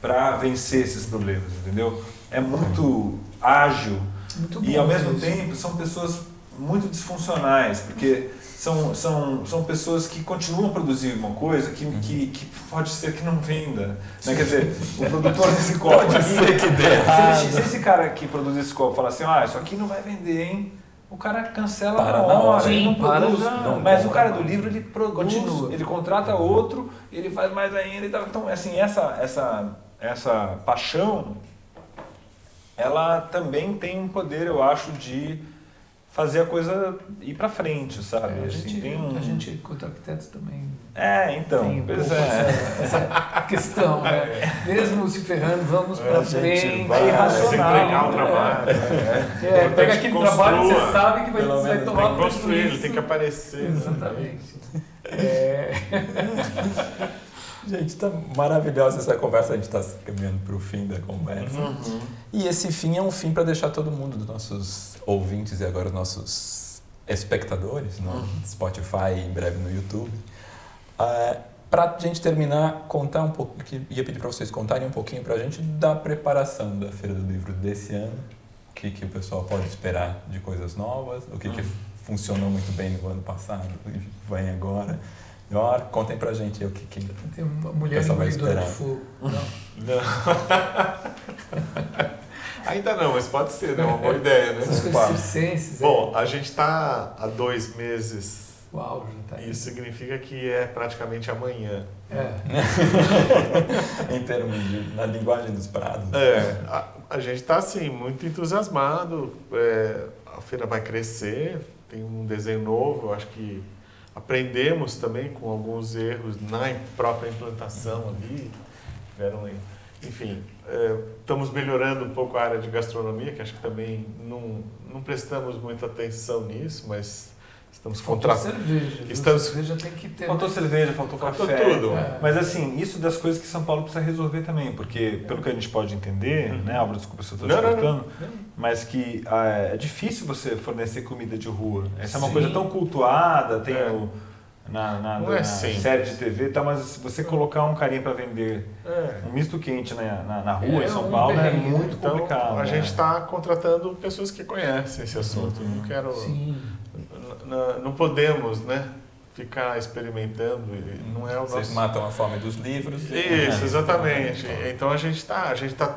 para vencer esses problemas, entendeu? É muito ágil Muito e bom ao mesmo isso. tempo são pessoas muito disfuncionais, porque são, são, são pessoas que continuam a produzir uma coisa que, que, que pode ser que não venda. Né? Quer dizer, o produtor desse copo Pode aqui, ser que dê se, se esse cara que produz esse copo falar assim, ah, isso aqui não vai vender, hein? O cara cancela Para na hora, hora. ele não Sim, para produz. já. Não mas o compra cara do livro, ele produz, Continua. ele contrata outro, ele faz mais ainda e. Então, assim, essa, essa, essa paixão, ela também tem um poder, eu acho, de fazer a coisa ir pra frente, sabe? É, a, Assim, gente, tem um- a gente, quanto arquitetos, também É, então, tem um pois pouco é. essa, essa questão, né? Mesmo se ferrando, vamos É, pra a gente frente. vai irracional, se entregar o é. trabalho. né? É, Importante pega que aquele trabalho que você construa. sabe que vai, vai tomar Tem que construir, ele tem que aparecer. né? Exatamente. É, Gente, tá maravilhosa essa conversa. A gente está caminhando para o fim da conversa. Uhum. E esse fim é um fim para deixar todo mundo, dos nossos ouvintes e agora os nossos espectadores, no Spotify e em breve no YouTube. para a gente terminar, contar um pouco, ia pedir para vocês contarem um pouquinho para a gente da preparação da Feira do Livro desse ano. O que, que o pessoal pode esperar de coisas novas, o que, que funcionou muito bem no ano passado e vem agora. Melhor, contem pra gente aí o que, que tem uma mulher engolidora de fogo. Não. Não. Ainda não, mas pode ser, né? Uma boa ideia, né? Essas coisas circenses. é. Bom, a gente está há dois meses. Auge tá aí. Isso significa que é praticamente amanhã. É. em termos de, na linguagem dos prados. É, a, a gente está assim muito entusiasmado. é, a feira vai crescer, tem um desenho novo. Eu acho que aprendemos também com alguns erros na própria implantação ali. Tiveram, enfim, é, estamos melhorando um pouco a área de gastronomia, que acho que também não, não prestamos muita atenção nisso, mas estamos Faltou contratando. cerveja. Estamos- Cerveja tem que ter. Faltou cerveja, faltou Faltou café. tudo. É. Mas assim, isso das coisas que São Paulo precisa resolver também, porque pelo que a gente pode entender, né, Álvaro, desculpa se eu estou te cortando, mas que ah, é difícil você fornecer comida de rua. Essa é uma Sim. coisa tão cultuada, tem É. o, na, na, Não é na simples. série de TV, tá, mas se você colocar um carinha para vender É. um misto quente na, na, na rua É em São um Paulo é perrengue, né? muito Então, complicado. a né? gente está contratando pessoas que conhecem esse assunto. Não quero. Sim. Não podemos, né? Ficar experimentando. e Não é o Vocês nosso. matam a fome dos livros. Isso, exatamente. Então a gente está, a gente tá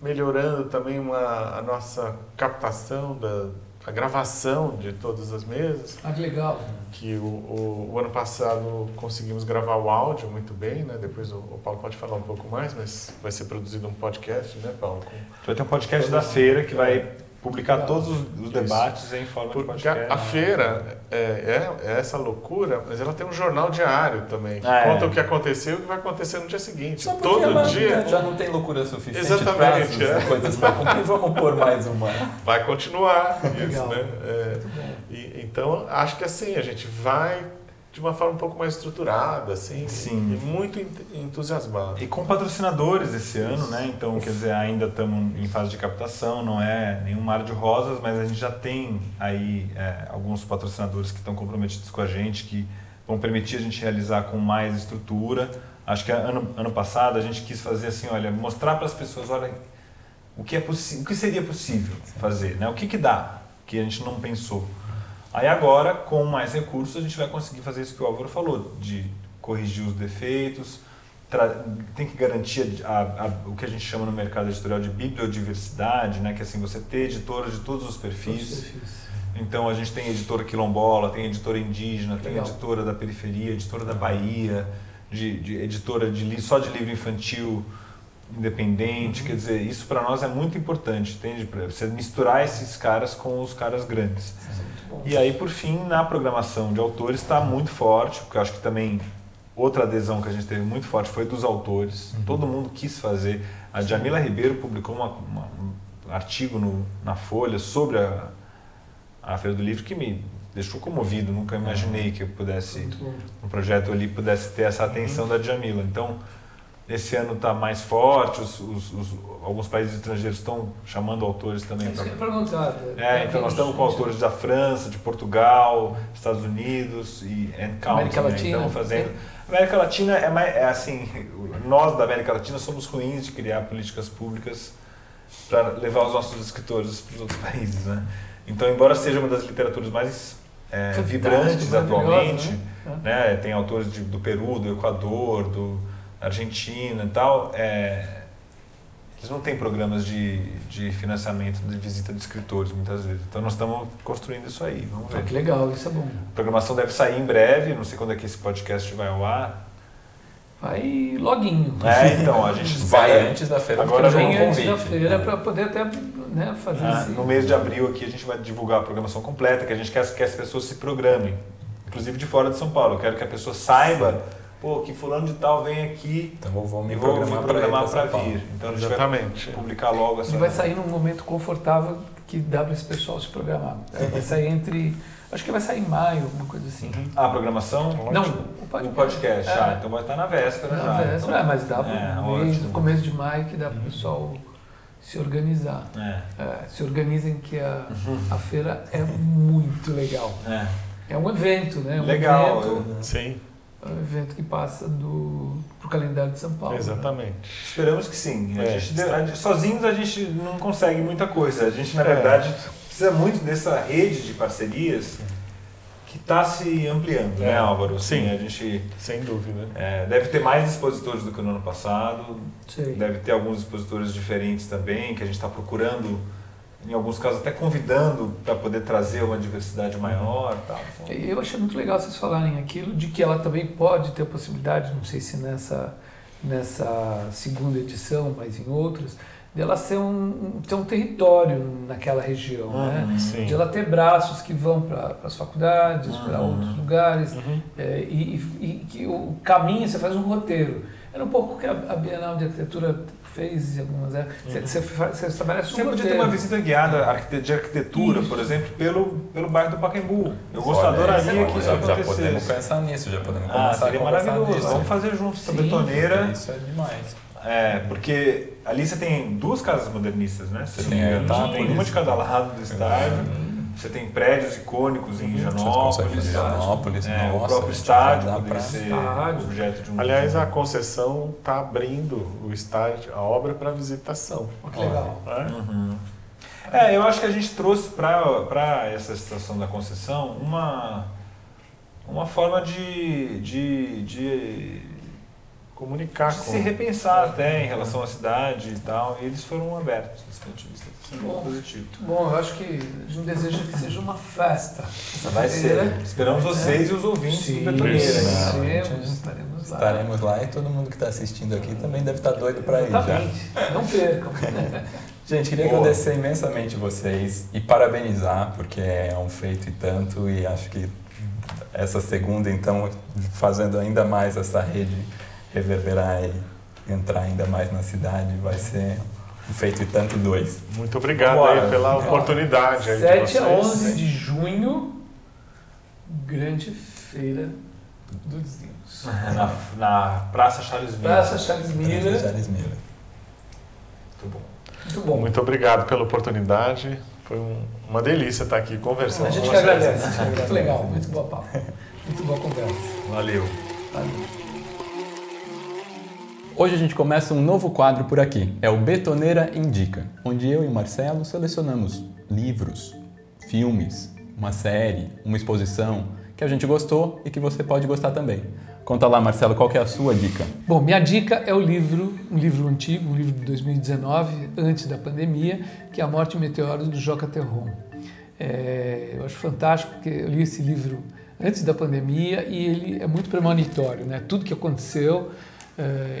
melhorando também uma, a nossa captação da a gravação de todas as mesas. Ah, que legal. Que o, o, o ano passado conseguimos gravar o áudio muito bem, né? Depois o, o Paulo pode falar um pouco mais, mas vai ser produzido um podcast, né, Paulo? Com- Vai ter um podcast da feira que vai publicar Legal. todos os, os debates em forma de Porque podcast. a, a feira é, é, é essa loucura, mas ela tem um jornal diário também, que Ah, é. conta o que aconteceu e o que vai acontecer no dia seguinte. Só porque Todo ela dia já não tem loucura suficiente, Exatamente, prazos, é. coisas para cumprir, vamos pôr mais uma. vai continuar isso, Legal. né? É, e- então, acho que assim, a gente vai de uma forma um pouco mais estruturada, assim, Sim. e muito ent- entusiasmado. E com patrocinadores esse ano, né? Então, quer dizer, ainda estamos em fase de captação, não é nenhum mar de rosas, mas a gente já tem aí é, alguns patrocinadores que estão comprometidos com a gente, que vão permitir a gente realizar com mais estrutura. Acho que ano, ano passado a gente quis fazer assim, olha, mostrar para as pessoas, olha, o que é possível, o que seria possível fazer, né? O que que dá, que a gente não pensou. Aí agora, com mais recursos, a gente vai conseguir fazer isso que o Álvaro falou, de corrigir os defeitos, tem que garantir a- a- o que a gente chama no mercado editorial de bibliodiversidade, né? que é assim, você ter editoras de todos os Todos os perfis. perfis. Então a gente tem editora quilombola, tem editora indígena, tem Legal. editora da periferia, editora da Bahia, de, de editora de só de livro infantil independente. Quer dizer, isso para nós é muito importante, entende? Para você misturar esses caras com os caras grandes. Muito bom. E aí, por fim, na programação de autores está muito forte, porque eu acho que também outra adesão que a gente teve muito forte foi dos autores. Todo mundo quis fazer. A Jamila Ribeiro publicou uma- uma- um artigo no- na Folha sobre a, a Feira do Livro que me deixou comovido. Nunca imaginei que eu pudesse, um projeto ali pudesse ter essa atenção da Jamila. Então, esse ano está mais forte, os, os- os- alguns países estrangeiros estão chamando autores também É isso para que eu perguntar. é, então nós estamos com autores da França, de Portugal, Estados Unidos e and América né? Latina. Então fazendo. América Latina é, mais, é assim, nós da América Latina somos ruins de criar políticas públicas para levar os nossos escritores para os outros países, né? Então, embora seja uma das literaturas mais é, vibrantes atualmente, né? né? tem autores de, do Peru, do Equador, do Argentina e tal, é, eles não têm programas de, de financiamento de visita de escritores muitas vezes. Então nós estamos construindo isso aí. Vamos ver. Ah, que legal, isso é bom. A programação deve sair em breve, não sei quando é que esse podcast vai ao ar. Vai loguinho. É, então, a gente vai antes da feira. Agora vem antes da feira para poder até né, fazer ah, No mês de abril aqui a gente vai divulgar a programação completa, que a gente quer que as pessoas se programem, inclusive de fora de São Paulo. Eu quero que a pessoa saiba pô, que fulano de tal vem aqui então vou, vou me e vou programar, me programar para vir. Então a gente Exatamente. vai publicar logo essa... E vai sair num momento confortável que dá para esse pessoal se programar. Vai sair entre... Acho que vai sair em maio, alguma coisa assim. Ah, a programação? Não, o podcast. O podcast. É. Ah, então vai estar na véspera na já. véspera, então... é, mas dá para é, no começo de maio que dá para o pessoal se organizar. É. É, se organizem que a, a feira é muito legal. É. É um evento, né? Um legal. Evento, Sim. É um evento que passa do pro calendário de São Paulo. Exatamente. Né? Esperamos que sim. A gente, a, sozinhos a gente não consegue muita coisa. A gente, na verdade, precisa muito dessa rede de parcerias que está se ampliando, né, Álvaro? Sim, a gente sem dúvida. É, deve ter mais expositores do que no ano passado. Sim. Deve ter alguns expositores diferentes também que a gente está procurando em alguns casos até convidando para poder trazer uma diversidade maior. Tal. Eu achei muito legal vocês falarem aquilo, de que ela também pode ter a possibilidade, não sei se nessa, nessa segunda edição, mas em outras, dela ser um, ter um território naquela região, uhum, né? Sim. de ela ter braços que vão para as faculdades, uhum. para outros lugares, uhum. é, e, e, que o caminho, você faz um roteiro. Era um pouco o que a Bienal de Arquitetura fez algumas é, você, você, estabelece Você podia ter uma visita guiada de arquitetura, isso. por exemplo, pelo, pelo bairro do Pacaembu. Eu gosto, adoraria que isso já, acontecesse. Já podemos pensar nisso, já podemos ah, começar seria maravilhoso. Nisso. Vamos fazer juntos essa betoneira. Isso é demais. É, porque ali você tem duas casas modernistas, né? Você Sim, tem, é, tá, tem uma de cada lado do estádio. Você tem prédios icônicos em Higienópolis. Higienópolis, é, nossa, o próprio estádio poderia pra... ser estádio. objeto de um... Aliás, a concessão está abrindo o estádio, a obra para visitação. Oh, que legal. É? Uhum. é, eu acho que a gente trouxe para essa situação da concessão uma, uma forma de, de, de comunicar de com... se repensar até em relação à cidade e tal, e eles foram abertos desse ponto de vista. Isso é bom, positivo. Bom, eu acho que a gente deseja que seja uma festa. Vai ser. Esperamos vocês e os ouvintes Sim, do Betoneira. Estaremos, estaremos lá. Estaremos lá e todo mundo que está assistindo aqui também deve estar doido para ir já. Exatamente. Não percam. Gente, queria Boa. agradecer imensamente vocês e parabenizar, porque é um feito e tanto, e acho que essa segunda, então, fazendo ainda mais essa rede reverberar e entrar ainda mais na cidade, vai ser um feito e tanto dois. Muito obrigado Vambora. aí pela oportunidade. aí de 7 a vocês. 11 de junho, grande feira dos vinhos. Na, na Praça Charles Miller. Praça Charles Miller. Charles Miller. Muito bom. Muito bom. Muito obrigado pela oportunidade. Foi um- uma delícia estar aqui conversando A gente com que agradece. Muito legal, muito boa papo. Muito boa conversa. Valeu. Valeu. Hoje a gente começa um novo quadro por aqui. É o Betoneira Indica, onde eu e Marcelo selecionamos livros, filmes, uma série, uma exposição que a gente gostou e que você pode gostar também. Conta lá, Marcelo, qual é a sua dica? Bom, minha dica é o livro, um livro antigo, um livro de 2019, antes da pandemia, que é A Morte e Meteoros, do Joca Terron. É, eu acho fantástico, porque eu li esse livro antes da pandemia e ele é muito premonitório, né? Tudo que aconteceu,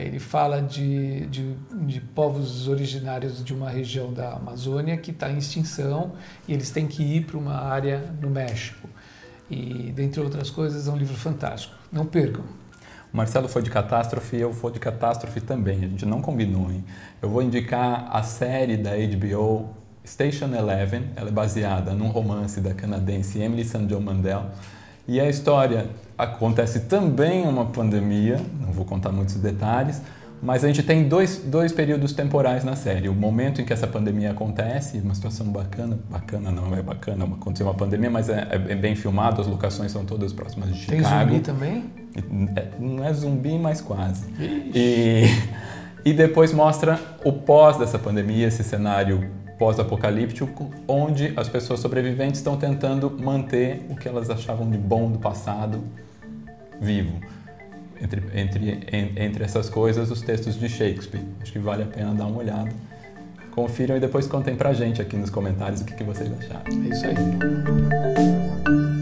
ele fala de, de, de povos originários de uma região da Amazônia que está em extinção e eles têm que ir para uma área no México. E, dentre outras coisas, é um livro fantástico. Não percam. O Marcelo foi de catástrofe e eu vou de catástrofe também. A gente não combinou, hein? Eu vou indicar a série da HBO Station Eleven. Ela é baseada num romance da canadense Emily St. John Mandel. E a história acontece também uma pandemia, não vou contar muitos detalhes, mas a gente tem dois, dois períodos temporais na série. O momento em que essa pandemia acontece, uma situação bacana, bacana não é bacana, aconteceu uma pandemia, mas é, é bem filmado, as locações são todas próximas de Tem Chicago. zumbi também? É, não é zumbi, mas quase. E, e depois mostra o pós dessa pandemia, esse cenário pós-apocalíptico, onde as pessoas sobreviventes estão tentando manter o que elas achavam de bom do passado vivo. Entre, entre, entre essas coisas, os textos de Shakespeare. Acho que vale a pena dar uma olhada. Confiram e depois contem pra gente aqui nos comentários o que, que vocês acharam. É isso aí.